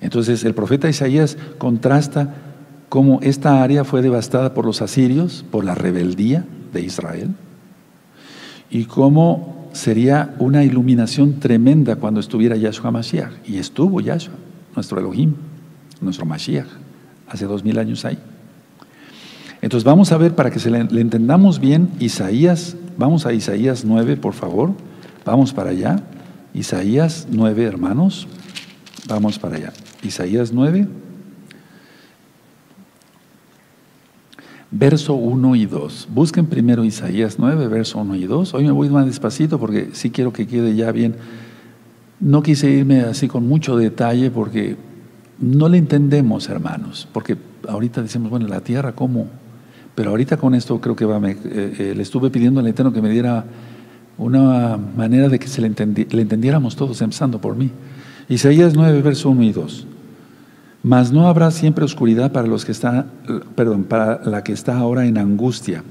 A: Entonces el profeta Isaías contrasta cómo esta área fue devastada por los asirios, por la rebeldía de Israel, y cómo sería una iluminación tremenda cuando estuviera Yahshua Mashiach. Y estuvo Yahshua, nuestro Elohim, nuestro Mashiach, hace dos mil años ahí. Entonces vamos a ver, para que se le, le entendamos bien, Isaías, vamos a Isaías 9, por favor, vamos para allá. Isaías 9, hermanos. Vamos para allá. Isaías 9, verso 1 y 2. Busquen primero Isaías 9, verso 1 y 2. Hoy me voy más despacito porque sí quiero que quede ya bien. No quise irme así con mucho detalle porque no le entendemos, hermanos. Porque ahorita decimos, bueno, la tierra, ¿cómo? Pero ahorita con esto creo que va, me, eh, eh, le estuve pidiendo al Eterno que me diera una manera de que se le, entendiéramos todos, empezando por mí. Isaías 9, verso 1 y 2. Mas no habrá siempre oscuridad para los que están, perdón, para la que está ahora en angustia,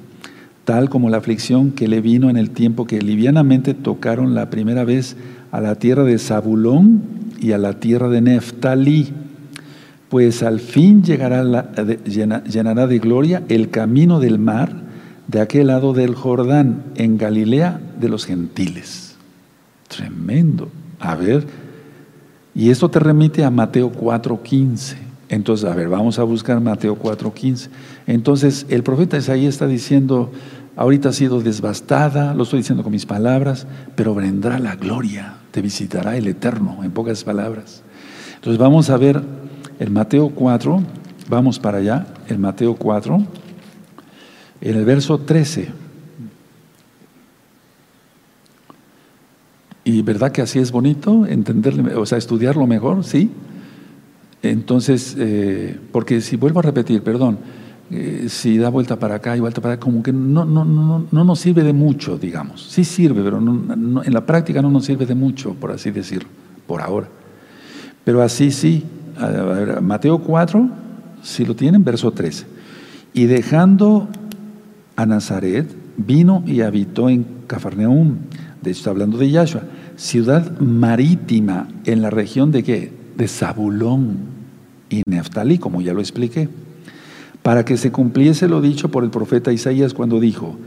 A: tal como la aflicción que le vino en el tiempo que livianamente tocaron la primera vez a la tierra de Zabulón y a la tierra de Neftalí. Pues al fin llegará llenará de gloria el camino del mar de aquel lado del Jordán, en Galilea de los gentiles. Tremendo. A ver, y esto te remite a Mateo 4:15. Entonces, a ver, vamos a buscar Mateo 4:15. Entonces, el profeta Isaías está diciendo, ahorita ha sido devastada, lo estoy diciendo con mis palabras, pero vendrá la gloria. te visitará el Eterno, en pocas palabras. Entonces vamos a ver el Mateo 4, vamos para allá, el Mateo 4, en el verso 13. Y verdad que así es bonito, entenderlo, o sea, estudiarlo mejor, ¿sí? Entonces, eh, porque si vuelvo a repetir, perdón, eh, si da vuelta para acá y vuelta para acá, como que no, no, no, no nos sirve de mucho, digamos. Sí sirve, pero en la práctica no nos sirve de mucho, por así decirlo, por ahora. Pero así sí, Mateo 4, si lo tienen, verso 13. Y dejando a Nazaret, vino y habitó en Cafarnaum de hecho está hablando de Yahshua, ciudad marítima en la región de qué? De Zabulón y Neftalí, como ya lo expliqué, para que se cumpliese lo dicho por el profeta Isaías cuando dijo,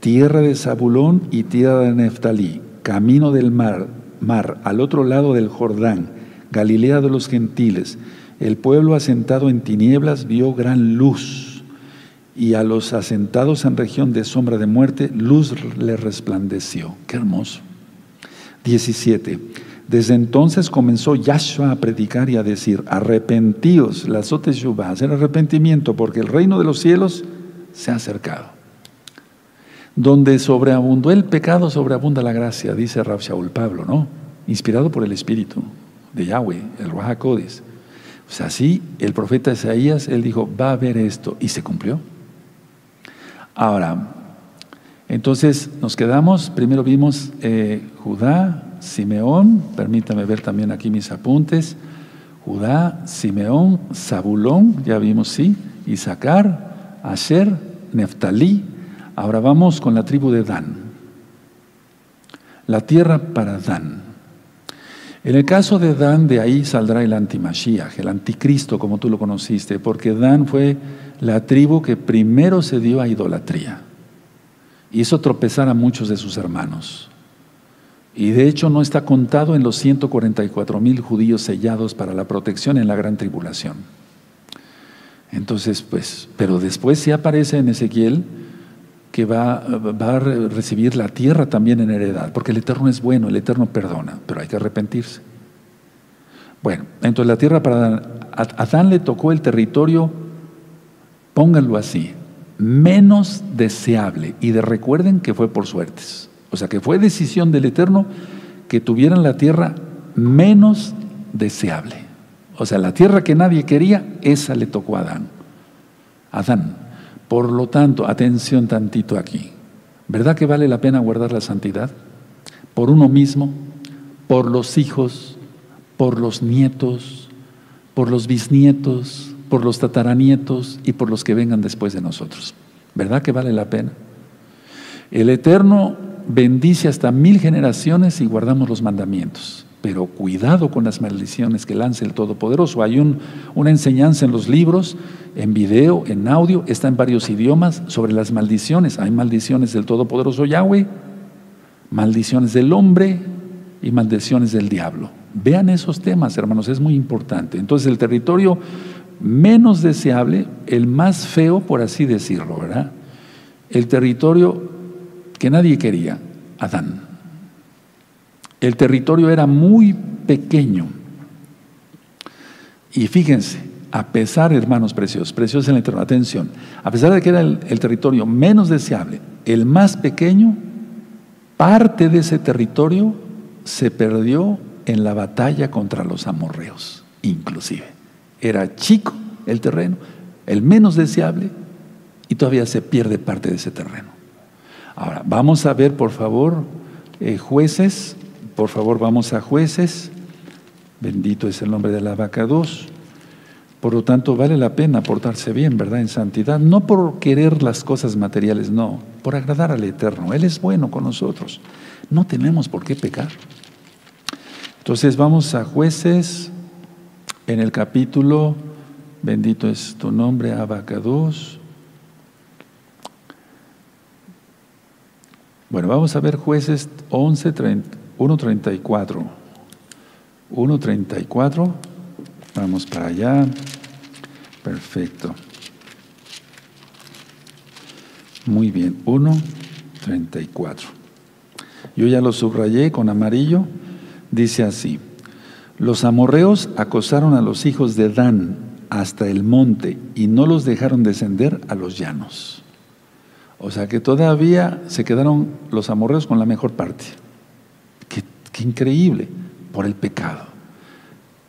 A: tierra de Zabulón y tierra de Neftalí, camino del mar, mar al otro lado del Jordán, Galilea de los gentiles, el pueblo asentado en tinieblas vio gran luz y a los asentados en región de sombra de muerte, luz le resplandeció. Qué hermoso. 17. Desde entonces comenzó Yahshua a predicar y a decir, arrepentíos, la va hacer arrepentimiento, porque el reino de los cielos se ha acercado. Donde sobreabundó el pecado, sobreabunda la gracia, dice Rab Shaul Pablo, ¿no? Inspirado por el Espíritu de Yahweh, el Ruach O sea, así el profeta Isaías, él dijo, va a haber esto, y se cumplió. Ahora, entonces nos quedamos, primero vimos eh, Judá, Simeón, permítame ver también aquí mis apuntes, Judá, Simeón, Zabulón, ya vimos, sí, Isaacar, Asher, Neftalí. Ahora vamos con la tribu de Dan. La tierra para Dan. En el caso de Dan, de ahí saldrá el antimashiach, el anticristo, como tú lo conociste, porque Dan fue la tribu que primero se dio a idolatría. Hizo tropezar a muchos de sus hermanos. Y de hecho no está contado en los 144 mil judíos sellados para la protección en la gran tribulación. Entonces, pues, pero después sí aparece en Ezequiel que va, a recibir la tierra también en heredad, porque el Eterno es bueno, el Eterno perdona, pero hay que arrepentirse. Bueno, entonces la tierra para Adán, Adán le tocó el territorio pónganlo así, menos deseable. Y de recuerden que fue por suertes. O sea, que fue decisión del Eterno que tuvieran la tierra menos deseable. O sea, la tierra que nadie quería, esa le tocó a Adán. Adán. Por lo tanto, atención tantito aquí. ¿Verdad que vale la pena guardar la santidad? Por uno mismo, por los hijos, por los nietos, por los bisnietos, por los tataranietos y por los que vengan después de nosotros. ¿Verdad que vale la pena? El Eterno bendice hasta mil generaciones y guardamos los mandamientos. Pero cuidado con las maldiciones que lance el Todopoderoso. Hay una enseñanza en los libros, en video, en audio, está en varios idiomas sobre las maldiciones. Hay maldiciones del Todopoderoso Yahweh, maldiciones del hombre y maldiciones del diablo. Vean esos temas, hermanos, es muy importante. Entonces el territorio menos deseable, el más feo, por así decirlo, ¿verdad? El territorio que nadie quería, Adán. El territorio era muy pequeño. Y fíjense, a pesar, hermanos preciosos, preciosos en la eterno, atención, a pesar de que era el, el territorio menos deseable, el más pequeño, parte de ese territorio se perdió en la batalla contra los amorreos, inclusive era chico el terreno, el menos deseable, y todavía se pierde parte de ese terreno. Ahora, vamos a ver, por favor, eh, jueces, por favor, vamos a jueces. Bendito es el nombre de la vaca 2. Por lo tanto, vale la pena portarse bien, ¿verdad? En santidad, no por querer las cosas materiales, no, por agradar al Eterno. Él es bueno con nosotros. No tenemos por qué pecar. Entonces vamos a jueces en el capítulo, bendito es tu nombre, Abacados. Bueno, vamos a ver jueces 11, 1.34. 1.34. Vamos para allá. Perfecto. Muy bien, 1.34. Yo ya lo subrayé con amarillo. Dice así, los amorreos acosaron a los hijos de Dan hasta el monte y no los dejaron descender a los llanos. O sea que todavía se quedaron los amorreos con la mejor parte. Qué, increíble, por el pecado.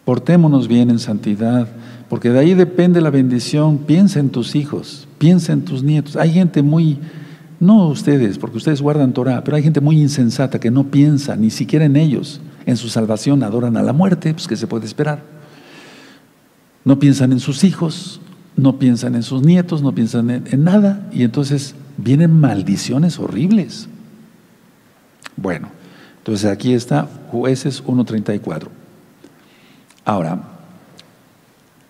A: Portémonos bien en santidad, porque de ahí depende la bendición. Piensa en tus hijos, piensa en tus nietos. Hay gente muy, no ustedes, porque ustedes guardan Torah, pero hay gente muy insensata que no piensa ni siquiera en ellos, en su salvación, adoran a la muerte, pues que se puede esperar. No piensan en sus hijos, no piensan en sus nietos, no piensan en, en nada, y entonces vienen maldiciones horribles. Bueno, entonces aquí está jueces 1.34. Ahora,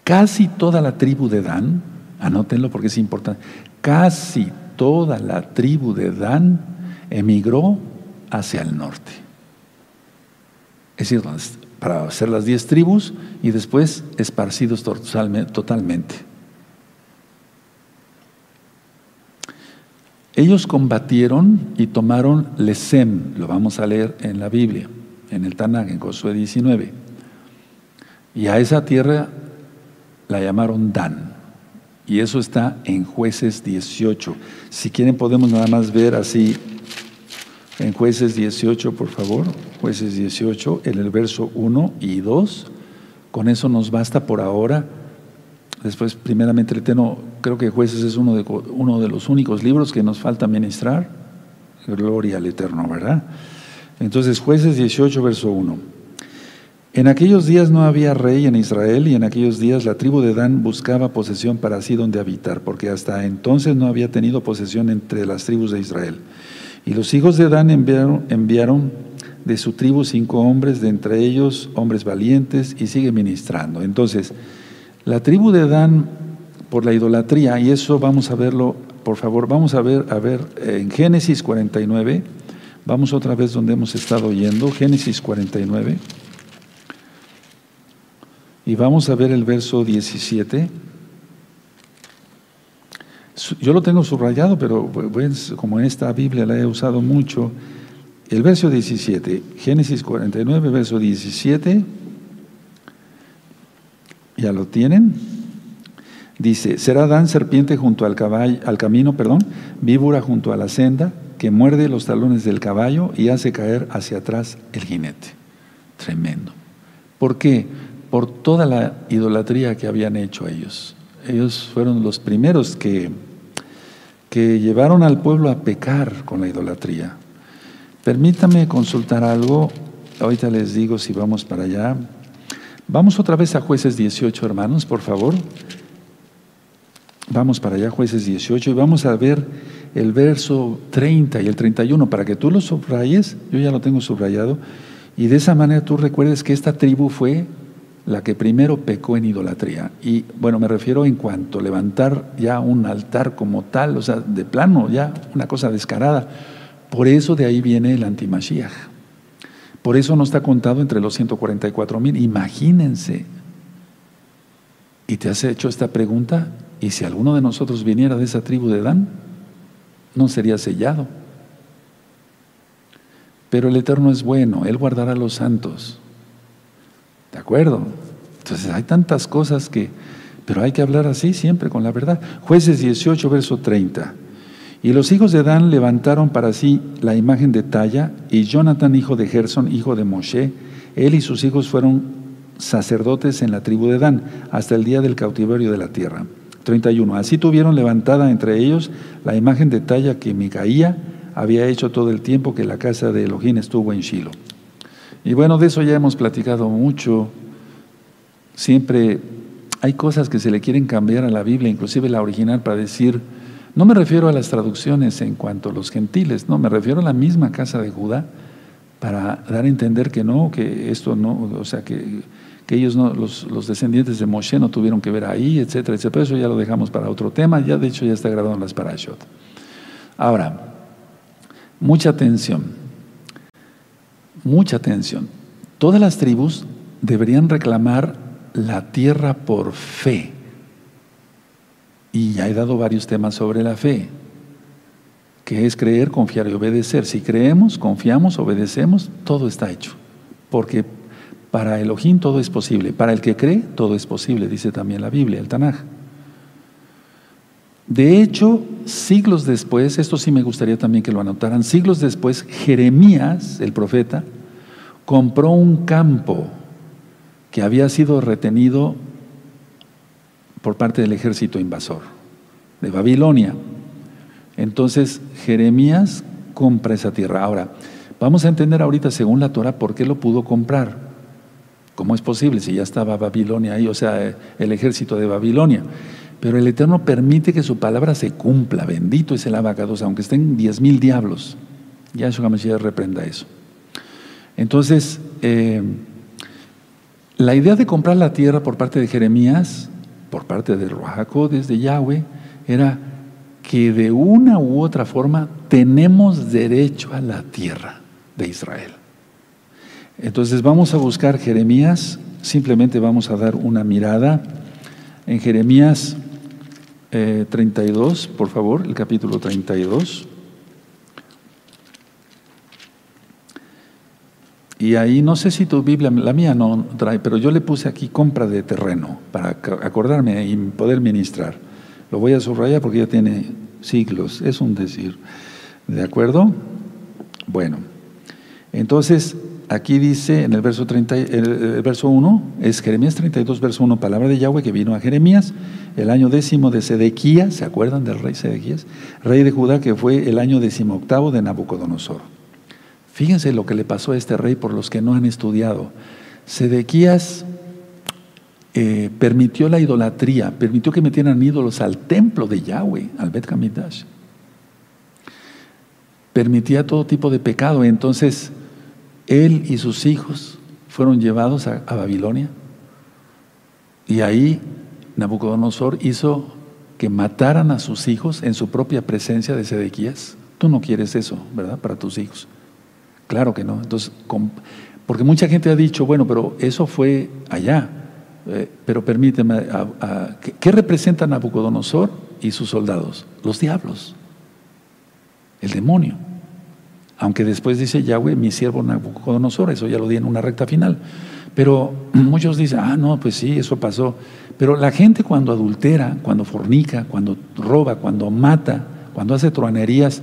A: casi toda la tribu de Dan, anótenlo porque es importante, casi toda la tribu de Dan emigró hacia el norte. Es decir, para hacer las diez tribus y después esparcidos totalmente. Ellos combatieron y tomaron Lesem, lo vamos a leer en la Biblia, en el Tanakh, en Josué 19. Y a esa tierra la llamaron Dan. Y eso está en jueces 18. Si quieren podemos nada más ver así en jueces 18, por favor. Jueces 18, en el verso 1 y 2. Con eso nos basta por ahora. Después, primeramente, el creo que jueces es uno de, uno de los únicos libros que nos falta ministrar. Gloria al Eterno, ¿verdad? Entonces, jueces 18, verso 1. En aquellos días no había rey en Israel y en aquellos días la tribu de Dan buscaba posesión para sí donde habitar, porque hasta entonces no había tenido posesión entre las tribus de Israel. Y los hijos de Dan enviaron, enviaron de su tribu cinco hombres, de entre ellos hombres valientes, y sigue ministrando. Entonces, la tribu de Dan, por la idolatría, y eso vamos a verlo, por favor, vamos a ver, a ver en Génesis 49, vamos otra vez donde hemos estado yendo, Génesis 49. Y vamos a ver el verso 17. Yo lo tengo subrayado, pero pues, como en esta Biblia la he usado mucho, el verso 17, Génesis 49, verso 17, ¿ya lo tienen? Dice, será Dan serpiente junto al, caballo, al camino, perdón, víbora junto a la senda, que muerde los talones del caballo y hace caer hacia atrás el jinete. Tremendo. ¿Por qué? por toda la idolatría que habían hecho ellos. Ellos fueron los primeros que, que llevaron al pueblo a pecar con la idolatría. Permítame consultar algo, ahorita les digo si vamos para allá. Vamos otra vez a jueces 18, hermanos, por favor. Vamos para allá, jueces 18, y vamos a ver el verso 30 y el 31, para que tú lo subrayes, yo ya lo tengo subrayado, y de esa manera tú recuerdes que esta tribu fue la que primero pecó en idolatría. Y bueno, me refiero en cuanto a levantar ya un altar como tal, o sea, de plano, ya una cosa descarada. Por eso de ahí viene el antimashiach. Por eso no está contado entre los 144 mil. Imagínense. Y te has hecho esta pregunta, ¿y si alguno de nosotros viniera de esa tribu de Dan? No sería sellado. Pero el Eterno es bueno, Él guardará a los santos. ¿De acuerdo? Entonces hay tantas cosas que, pero hay que hablar así siempre con la verdad. Jueces 18, verso 30. Y los hijos de Dan levantaron para sí la imagen de talla, y Jonathan, hijo de Gerson, hijo de Moshe, él y sus hijos fueron sacerdotes en la tribu de Dan, hasta el día del cautiverio de la tierra. 31. Así tuvieron levantada entre ellos la imagen de talla que Micaía había hecho todo el tiempo que la casa de Elohim estuvo en Shiloh. Y bueno, de eso ya hemos platicado mucho. Siempre hay cosas que se le quieren cambiar a la Biblia, inclusive la original, para decir, no me refiero a las traducciones en cuanto a los gentiles, no, me refiero a la misma casa de Judá, para dar a entender que no, que esto no, o sea, que, que ellos no, los, los, descendientes de Moshe no tuvieron que ver ahí, etcétera, etcétera. Eso ya lo dejamos para otro tema, ya de hecho ya está grabado en las parashot. Ahora, mucha atención mucha atención. Todas las tribus deberían reclamar la tierra por fe. Y ya he dado varios temas sobre la fe, que es creer, confiar y obedecer. Si creemos, confiamos, obedecemos, todo está hecho. porque para Elohim todo es posible, para el que cree todo es posible, dice también la Biblia, el Tanaj. De hecho, siglos después, esto sí me gustaría también que lo anotaran, siglos después, Jeremías, el profeta, compró un campo que había sido retenido por parte del ejército invasor de Babilonia. Entonces, Jeremías compra esa tierra. Ahora, vamos a entender ahorita, según la Torah, por qué lo pudo comprar. ¿Cómo es posible si ya estaba Babilonia ahí, o sea, el ejército de Babilonia? Pero el Eterno permite que su palabra se cumpla. Bendito es el abacados, aunque estén diez mil diablos. Ya Yahshua Mashiach reprenda eso. Entonces, eh, la idea de comprar la tierra por parte de Jeremías, por parte de Ruajaco, desde Yahweh, era que de una u otra forma tenemos derecho a la tierra de Israel. Entonces vamos a buscar Jeremías, simplemente vamos a dar una mirada en Jeremías 32, eh, por favor, el capítulo 32. Y ahí no sé si tu Biblia, la mía no trae, pero yo le puse aquí compra de terreno para acordarme y poder ministrar. Lo voy a subrayar porque ya tiene siglos, es un decir. ¿De acuerdo? Bueno, entonces aquí dice en el verso, 30, el, verso 1, es Jeremías 32, verso 1, palabra de Yahweh que vino a Jeremías, el año décimo de Sedequías, ¿se acuerdan del rey Sedequías? Rey de Judá que fue el año decimoctavo de Nabucodonosor. Fíjense lo que le pasó a este rey por los que no han estudiado. Sedequías eh, permitió la idolatría, permitió que metieran ídolos al templo de Yahweh, al Bet Hamidash. Permitía todo tipo de pecado. Entonces, él y sus hijos fueron llevados a, Babilonia. Y ahí Nabucodonosor hizo que mataran a sus hijos en su propia presencia de Sedequías. Tú no quieres eso, ¿verdad? Para tus hijos. Claro que no. Entonces, porque mucha gente ha dicho, bueno, pero eso fue allá. Eh, pero permíteme, ¿qué representan Nabucodonosor y sus soldados? Los diablos, el demonio. Aunque después dice Yahweh, mi siervo Nabucodonosor, eso ya lo di en una recta final. Pero muchos dicen, ah, no, pues sí, eso pasó. Pero la gente cuando adultera, cuando fornica, cuando roba, cuando mata, cuando hace truanerías,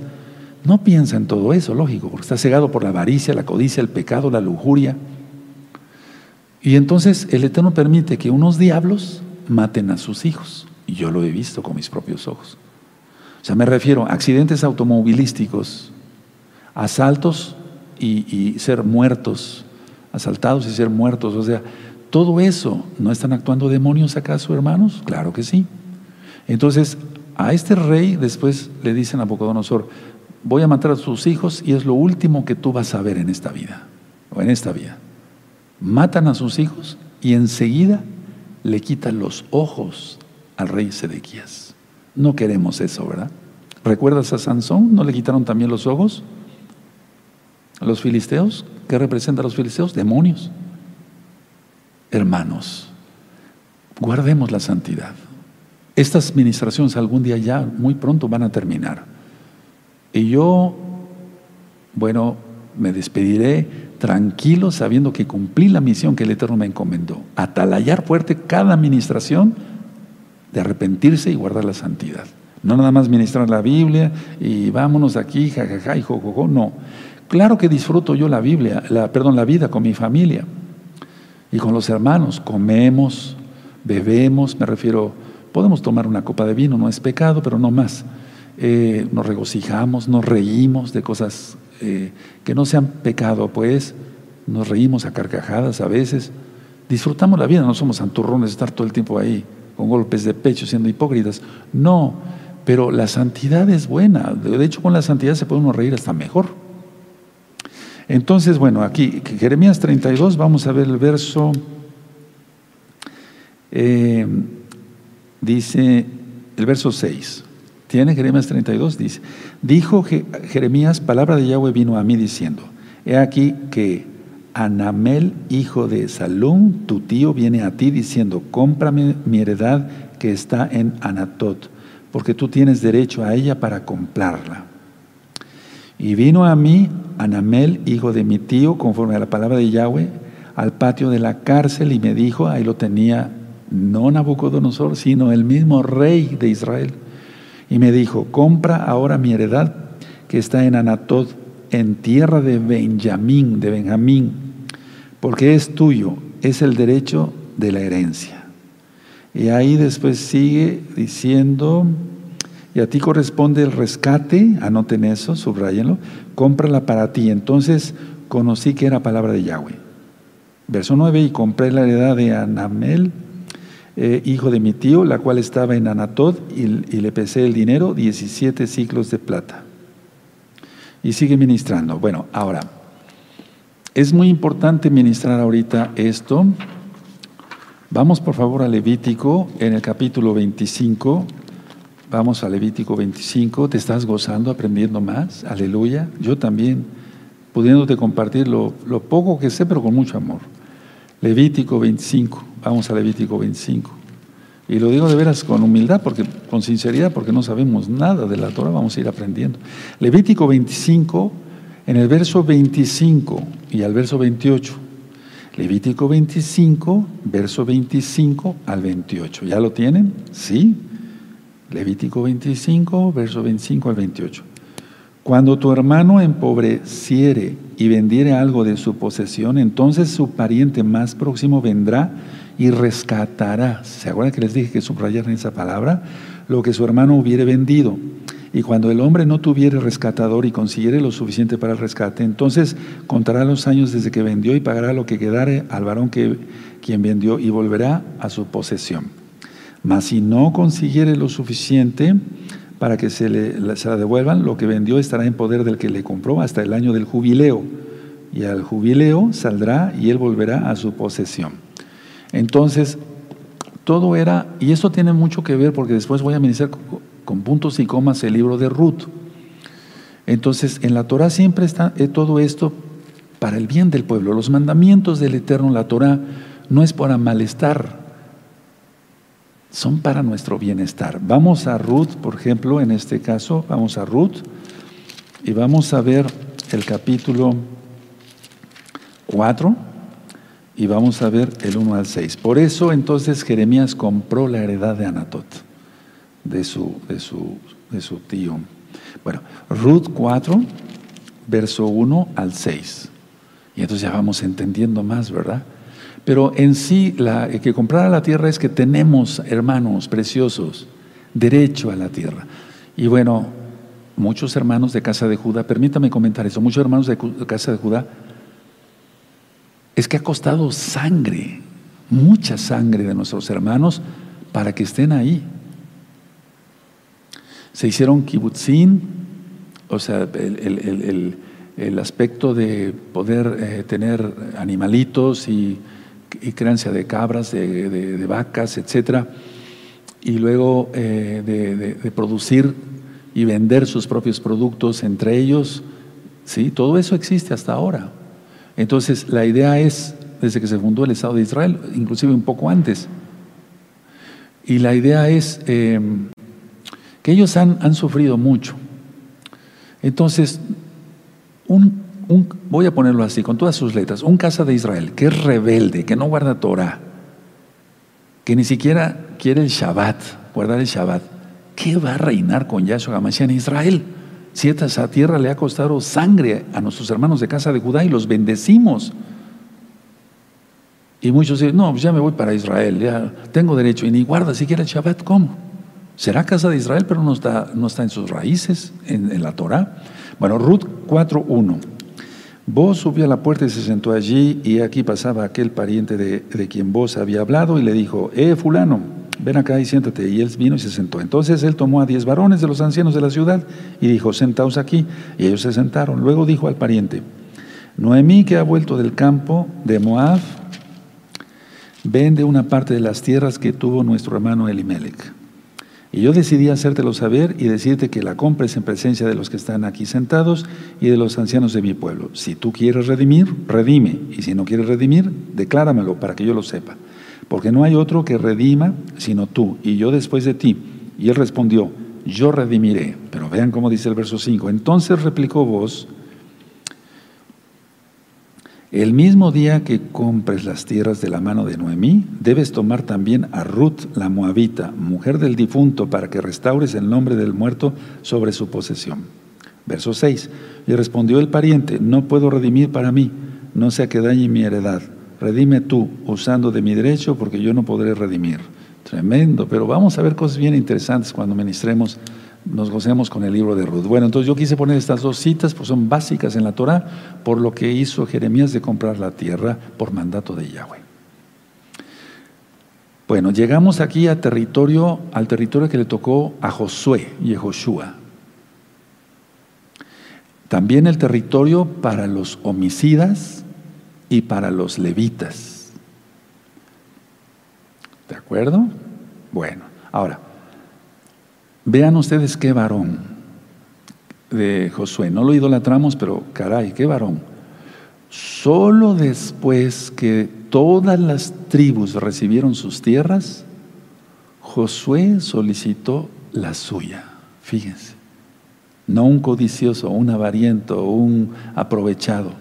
A: no piensa en todo eso, lógico, porque está cegado por la avaricia, la codicia, el pecado, la lujuria. Y entonces el Eterno permite que unos diablos maten a sus hijos. Y yo lo he visto con mis propios ojos. O sea, me refiero a accidentes automovilísticos, asaltos y, ser muertos, asaltados y ser muertos. O sea, todo eso, ¿no están actuando demonios acaso, hermanos? Claro que sí. Entonces, a este rey después le dicen a Nabucodonosor, voy a matar a tus hijos y es lo último que tú vas a ver en esta vida, o en esta vida matan a sus hijos y enseguida le quitan los ojos al rey Sedequías. No queremos eso, ¿verdad? ¿Recuerdas a Sansón? ¿No le quitaron también los ojos? ¿A los filisteos? ¿Qué representan los filisteos? Demonios. Hermanos, guardemos la santidad. Estas ministraciones algún día ya, muy pronto van a terminar. Y yo, bueno, me despediré tranquilo sabiendo que cumplí la misión que el Eterno me encomendó. Atalayar fuerte cada administración de arrepentirse y guardar la santidad. No nada más ministrar la Biblia y vámonos aquí, jajaja y jojojo, no. Claro que disfruto yo la Biblia, la, perdón, la vida con mi familia y con los hermanos. Comemos, bebemos, me refiero, podemos tomar una copa de vino, no es pecado, pero no más. Eh, nos regocijamos, nos reímos de cosas eh, que no sean pecado, pues nos reímos a carcajadas a veces, disfrutamos la vida, no somos santurrones estar todo el tiempo ahí con golpes de pecho siendo hipócritas, no, pero la santidad es buena, de hecho con la santidad se puede uno reír hasta mejor. Entonces, bueno, aquí, Jeremías 32, vamos a ver el verso, eh, dice el verso 6. ¿Tiene Jeremías 32? Dice, dijo Jeremías, palabra de Yahweh vino a mí diciendo, he aquí que Anamel, hijo de Salum, tu tío, viene a ti diciendo, cómprame mi heredad que está en Anatot, porque tú tienes derecho a ella para comprarla. Y vino a mí Anamel, hijo de mi tío, conforme a la palabra de Yahweh, al patio de la cárcel y me dijo, ahí lo tenía no Nabucodonosor, sino el mismo rey de Israel. Y me dijo, compra ahora mi heredad que está en Anatot, en tierra de Benjamín, de Benjamín, porque es tuyo, es el derecho de la herencia. Y ahí después sigue diciendo, y a ti corresponde el rescate, anoten eso, subrayenlo, cómprala para ti. Entonces conocí que era palabra de Yahweh. Verso 9, y compré la heredad de Anamel, eh, hijo de mi tío, la cual estaba en Anatod, y, le pesé el dinero, 17 ciclos de plata. Y sigue ministrando. Bueno, ahora, es muy importante ministrar ahorita esto. Vamos por favor a Levítico en el capítulo 25. Vamos a Levítico 25. ¿Te estás gozando, aprendiendo más? Aleluya. Yo también, pudiéndote compartir lo, lo poco que sé, pero con mucho amor. Levítico 25. Vamos a Levítico 25. Y lo digo de veras con humildad, porque, con sinceridad, porque no sabemos nada de la Torah, vamos a ir aprendiendo. Levítico 25, en el verso 25 y al verso 28. Levítico 25, verso 25 al 28. ¿Ya lo tienen? Sí. Levítico 25, verso 25 al 28. Cuando tu hermano empobreciere y vendiere algo de su posesión, entonces su pariente más próximo vendrá y rescatará. ¿Se acuerdan que les dije que subrayaran esa palabra? Lo que su hermano hubiere vendido. Y cuando el hombre no tuviere rescatador y consiguiere lo suficiente para el rescate, entonces contará los años desde que vendió y pagará lo que quedare al varón que quien vendió y volverá a su posesión. Mas si no consiguiere lo suficiente para que se, le, se la devuelvan, lo que vendió estará en poder del que le compró hasta el año del jubileo. Y al jubileo saldrá y él volverá a su posesión. Entonces, todo era, y eso tiene mucho que ver porque después voy a ministrar con puntos y comas el libro de Ruth. Entonces, en la Torah siempre está eh, todo esto para el bien del pueblo. Los mandamientos del Eterno, la Torah, no es para malestar, son para nuestro bienestar. Vamos a Ruth, por ejemplo, en este caso, vamos a Ruth y vamos a ver el capítulo 4 y vamos a ver el 1 al 6. Por eso entonces Jeremías compró la heredad de Anatot, de su, de su, de su tío. Bueno, Ruth 4, verso 1 al 6. Y entonces ya vamos entendiendo más, ¿verdad? Pero en sí, la, que comprar la tierra es que tenemos, hermanos preciosos, derecho a la tierra. Y bueno, muchos hermanos de casa de Judá, permítame comentar eso, muchos hermanos de casa de Judá es que ha costado sangre, mucha sangre de nuestros hermanos para que estén ahí. Se hicieron kibutzin, o sea, el, aspecto de poder eh, tener animalitos y, y, creencia de cabras, de, vacas, etcétera, y luego eh, de, producir y vender sus propios productos entre ellos, sí, todo eso existe hasta ahora. Entonces, la idea es, desde que se fundó el Estado de Israel, inclusive un poco antes, y la idea es em, que ellos han, sufrido mucho. Entonces, voy a ponerlo así, con todas sus letras, un casa de Israel que es rebelde, que no guarda Torah, que ni siquiera quiere el Shabbat, guardar el Shabbat, ¿qué va a reinar con Yahshua HaMashiach en Israel? Si esa tierra le ha costado sangre a nuestros hermanos de casa de Judá y los bendecimos. Y muchos dicen, no, pues ya me voy para Israel, ya tengo derecho. Y ni guarda siquiera el Shabbat, ¿cómo? Será casa de Israel, pero no está, no está en sus raíces, en, la Torah. Bueno, Ruth 4.1. Vos subió a la puerta y se sentó allí, y aquí pasaba aquel pariente de, de quien vos había hablado, y le dijo, eh, fulano, ven acá y siéntate. Y él vino y se sentó. Entonces él tomó a diez varones de los ancianos de la ciudad y dijo, sentaos aquí. Y ellos se sentaron. Luego dijo al pariente, Noemí que ha vuelto del campo de Moab, vende una parte de las tierras que tuvo nuestro hermano Elimelech. Y yo decidí hacértelo saber y decirte que la compres en presencia de los que están aquí sentados y de los ancianos de mi pueblo. Si tú quieres redimir, redime. Y si no quieres redimir, decláramelo para que yo lo sepa porque no hay otro que redima sino tú, y yo después de ti. Y él respondió, yo redimiré. Pero vean cómo dice el verso 5. Entonces replicó vos, El mismo día que compres las tierras de la mano de Noemí, debes tomar también a Ruth la moabita, mujer del difunto, para que restaures el nombre del muerto sobre su posesión. Verso 6. Y respondió el pariente, no puedo redimir para mí, no sea que dañe mi heredad. Redime tú, usando de mi derecho, porque yo no podré redimir. Tremendo, pero vamos a ver cosas bien interesantes cuando ministremos nos gocemos con el libro de Ruth. Bueno, entonces yo quise poner estas dos citas, pues son básicas en la Torah, por lo que hizo Jeremías de comprar la tierra por mandato de Yahweh. Bueno, llegamos aquí a territorio, al territorio que le tocó a Josué y a Joshua. También el territorio para los homicidas y para los levitas. ¿De acuerdo? Bueno, ahora, Vean ustedes qué varón de Josué. No lo idolatramos, pero caray, qué varón. Solo después que todas las tribus recibieron sus tierras, Josué solicitó la suya. Fíjense. No un codicioso, un avariento, un aprovechado.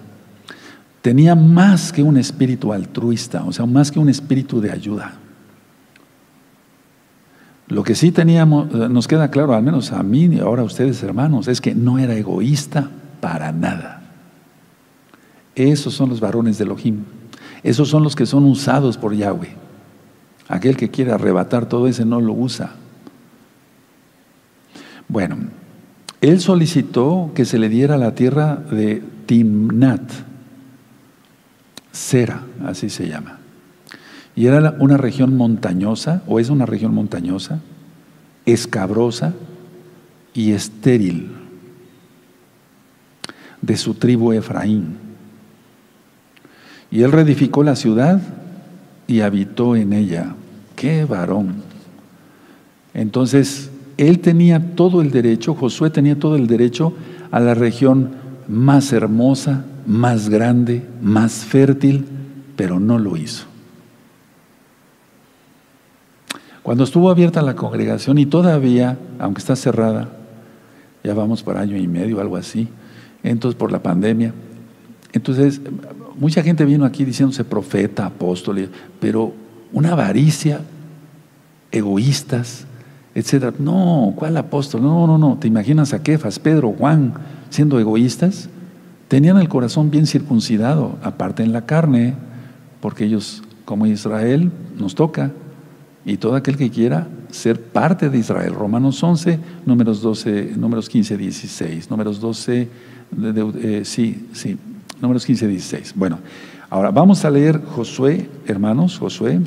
A: Tenía más que un espíritu altruista, o sea, más que un espíritu de ayuda. Lo que sí teníamos, eh, nos queda claro, al menos a mí y ahora a ustedes hermanos, es que no era egoísta para nada. Esos son los varones de Elohim. Esos son los que son usados por Yahweh. Aquel que quiere arrebatar todo ese no lo usa. Bueno, él solicitó que se le diera la tierra de Timnat, Sera, así se llama. Y era una región montañosa, o es una región montañosa, escabrosa y estéril de su tribu Efraín. Y él reedificó la ciudad y habitó en ella. ¡Qué varón! Entonces, él tenía todo el derecho, Josué tenía todo el derecho a la región más hermosa, más grande, más fértil, pero no lo hizo. Cuando estuvo abierta la congregación y todavía, aunque está cerrada, ya vamos para año y medio, algo así, entonces por la pandemia, entonces mucha gente vino aquí diciéndose profeta, apóstol, pero una avaricia, egoístas, etcétera. No, ¿cuál apóstol? No, no, no. ¿Te imaginas a Kefas, Pedro, Juan siendo egoístas? Tenían el corazón bien circuncidado, aparte en la carne, porque ellos, como Israel, nos toca y todo aquel que quiera ser parte de Israel. Romanos 11, números 12, números 15, 16, números 12, eh, sí, sí, números 15, 16. Bueno, ahora vamos a leer Josué, hermanos, Josué,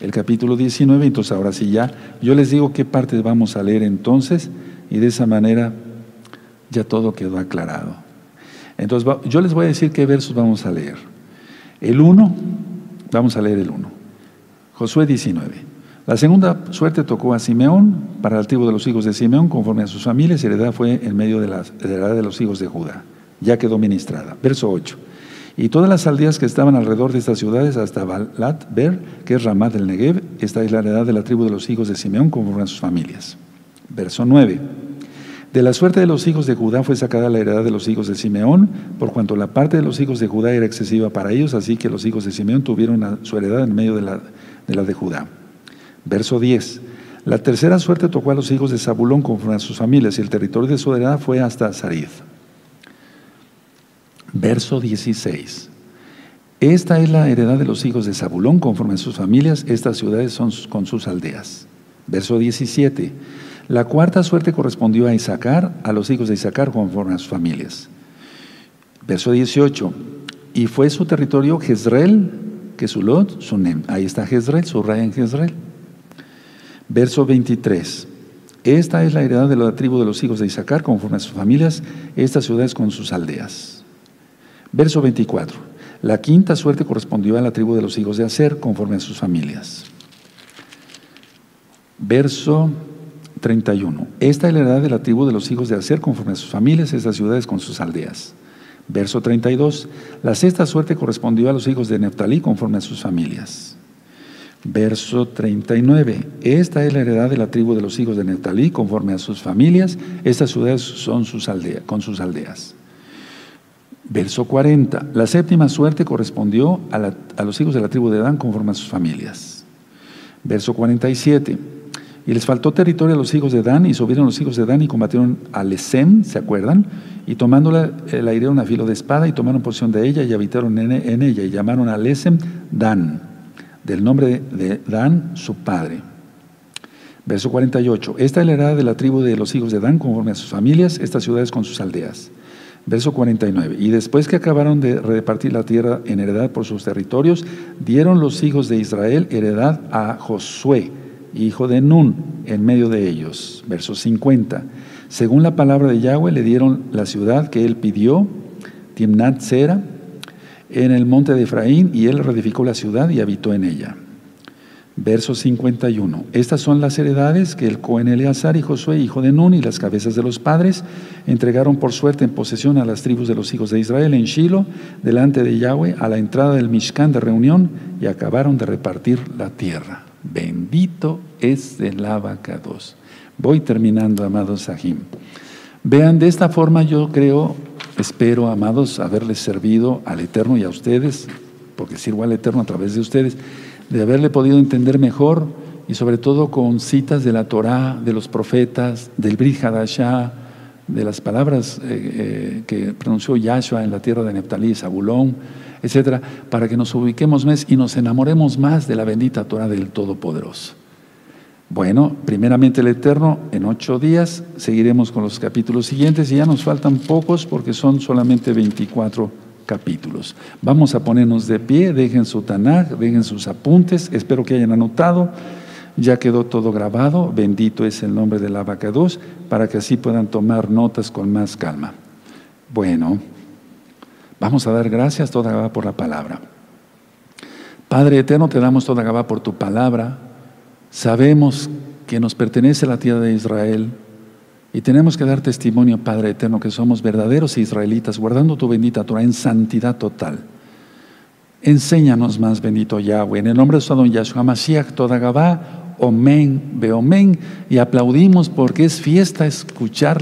A: el capítulo 19, entonces ahora sí ya, yo les digo qué partes vamos a leer entonces y de esa manera ya todo quedó aclarado. Entonces yo les voy a decir qué versos vamos a leer. El 1, vamos a leer el 1. Josué 19. La segunda suerte tocó a Simeón, para el tribu de los hijos de Simeón, conforme a sus familias, y heredad fue en medio de la heredad de los hijos de Judá. Ya quedó ministrada. Verso 8. Y todas las aldeas que estaban alrededor de estas ciudades, hasta Balat, Ber, que es Ramat del Negev, esta es la heredad de la tribu de los hijos de Simeón, conforme a sus familias. Verso 9. De la suerte de los hijos de Judá fue sacada la heredad de los hijos de Simeón, por cuanto la parte de los hijos de Judá era excesiva para ellos, así que los hijos de Simeón tuvieron su heredad en medio de la de Judá. Verso 10. La tercera suerte tocó a los hijos de Zabulón conforme a sus familias y el territorio de su heredad fue hasta Sarid. Verso 16. Esta es la heredad de los hijos de Zabulón conforme a sus familias, estas ciudades son con sus aldeas. Verso 17. La cuarta suerte correspondió a Isaacar, a los hijos de Isaacar conforme a sus familias. Verso 18. Y fue su territorio Jezreel, Kesulot, Sunem. Ahí está Jezreel, subraya en Jezreel. Verso 23. Esta es la heredad de la tribu de los hijos de Isaacar, conforme a sus familias, estas ciudades con sus aldeas. Verso 24. La quinta suerte correspondió a la tribu de los hijos de Aser, conforme a sus familias. Verso 31. Esta es la heredad de la tribu de los hijos de Aser, conforme a sus familias, estas ciudades con sus aldeas. Verso 32. La sexta suerte correspondió a los hijos de Neftalí conforme a sus familias. Verso 39. Esta es la heredad de la tribu de los hijos de Neftalí conforme a sus familias. Estas ciudades son sus aldeas, con sus aldeas. Verso 40. La séptima suerte correspondió a, a, los hijos de la tribu de Dan conforme a sus familias. Verso 47. Y les faltó territorio a los hijos de Dan y subieron los hijos de Dan y combatieron a Lesem, ¿se acuerdan? Y tomándola, eh, la hirieron a filo de espada y tomaron posesión de ella y habitaron en, ella y llamaron a Lesem Dan, del nombre de Dan, su padre. Verso 48. Esta es la heredad de la tribu de los hijos de Dan conforme a sus familias, estas ciudades con sus aldeas. Verso 49. Y después que acabaron de repartir la tierra en heredad por sus territorios, dieron los hijos de Israel heredad a Josué hijo de Nun, en medio de ellos. Verso 50. Según la palabra de Yahweh, le dieron la ciudad que él pidió, Timnat Sera, en el monte de Efraín, y él reedificó la ciudad y habitó en ella. Verso 51. Estas son las heredades que el Cohen Eleazar y Josué, hijo de Nun, y las cabezas de los padres, entregaron por suerte en posesión a las tribus de los hijos de Israel en Shiloh, delante de Yahweh, a la entrada del Mishkan de reunión, y acabaron de repartir la tierra. Bendito es el abacados. Voy terminando, amados Sahim. Vean, de esta forma yo creo, espero, amados, haberles servido al Eterno y a ustedes, porque sirvo al Eterno a través de ustedes, de haberle podido entender mejor y sobre todo con citas de la Torá, de los profetas, del Brit Hadashah, de las palabras eh, eh, que pronunció Yahshua en la tierra de Neptalí, Zabulón, etcétera, para que nos ubiquemos más y nos enamoremos más de la bendita Torah del Todopoderoso. Bueno, primeramente el Eterno, en ocho días seguiremos con los capítulos siguientes y ya nos faltan pocos porque son solamente 24 capítulos. Vamos a ponernos de pie, dejen su Tanaj, dejen sus apuntes, espero que hayan anotado. Ya quedó todo grabado, bendito es el nombre del abacados, para que así puedan tomar notas con más calma. Bueno. Vamos a dar gracias toda Gabá por la palabra. Padre eterno, te damos toda Gabá por tu palabra. Sabemos que nos pertenece la tierra de Israel y tenemos que dar testimonio, Padre eterno, que somos verdaderos israelitas, guardando tu bendita Torah en santidad total. Enséñanos más, bendito Yahweh. En el nombre de su don Yahshua Mashiach, toda Gabá, Omen, Beomen, y aplaudimos porque es fiesta escuchar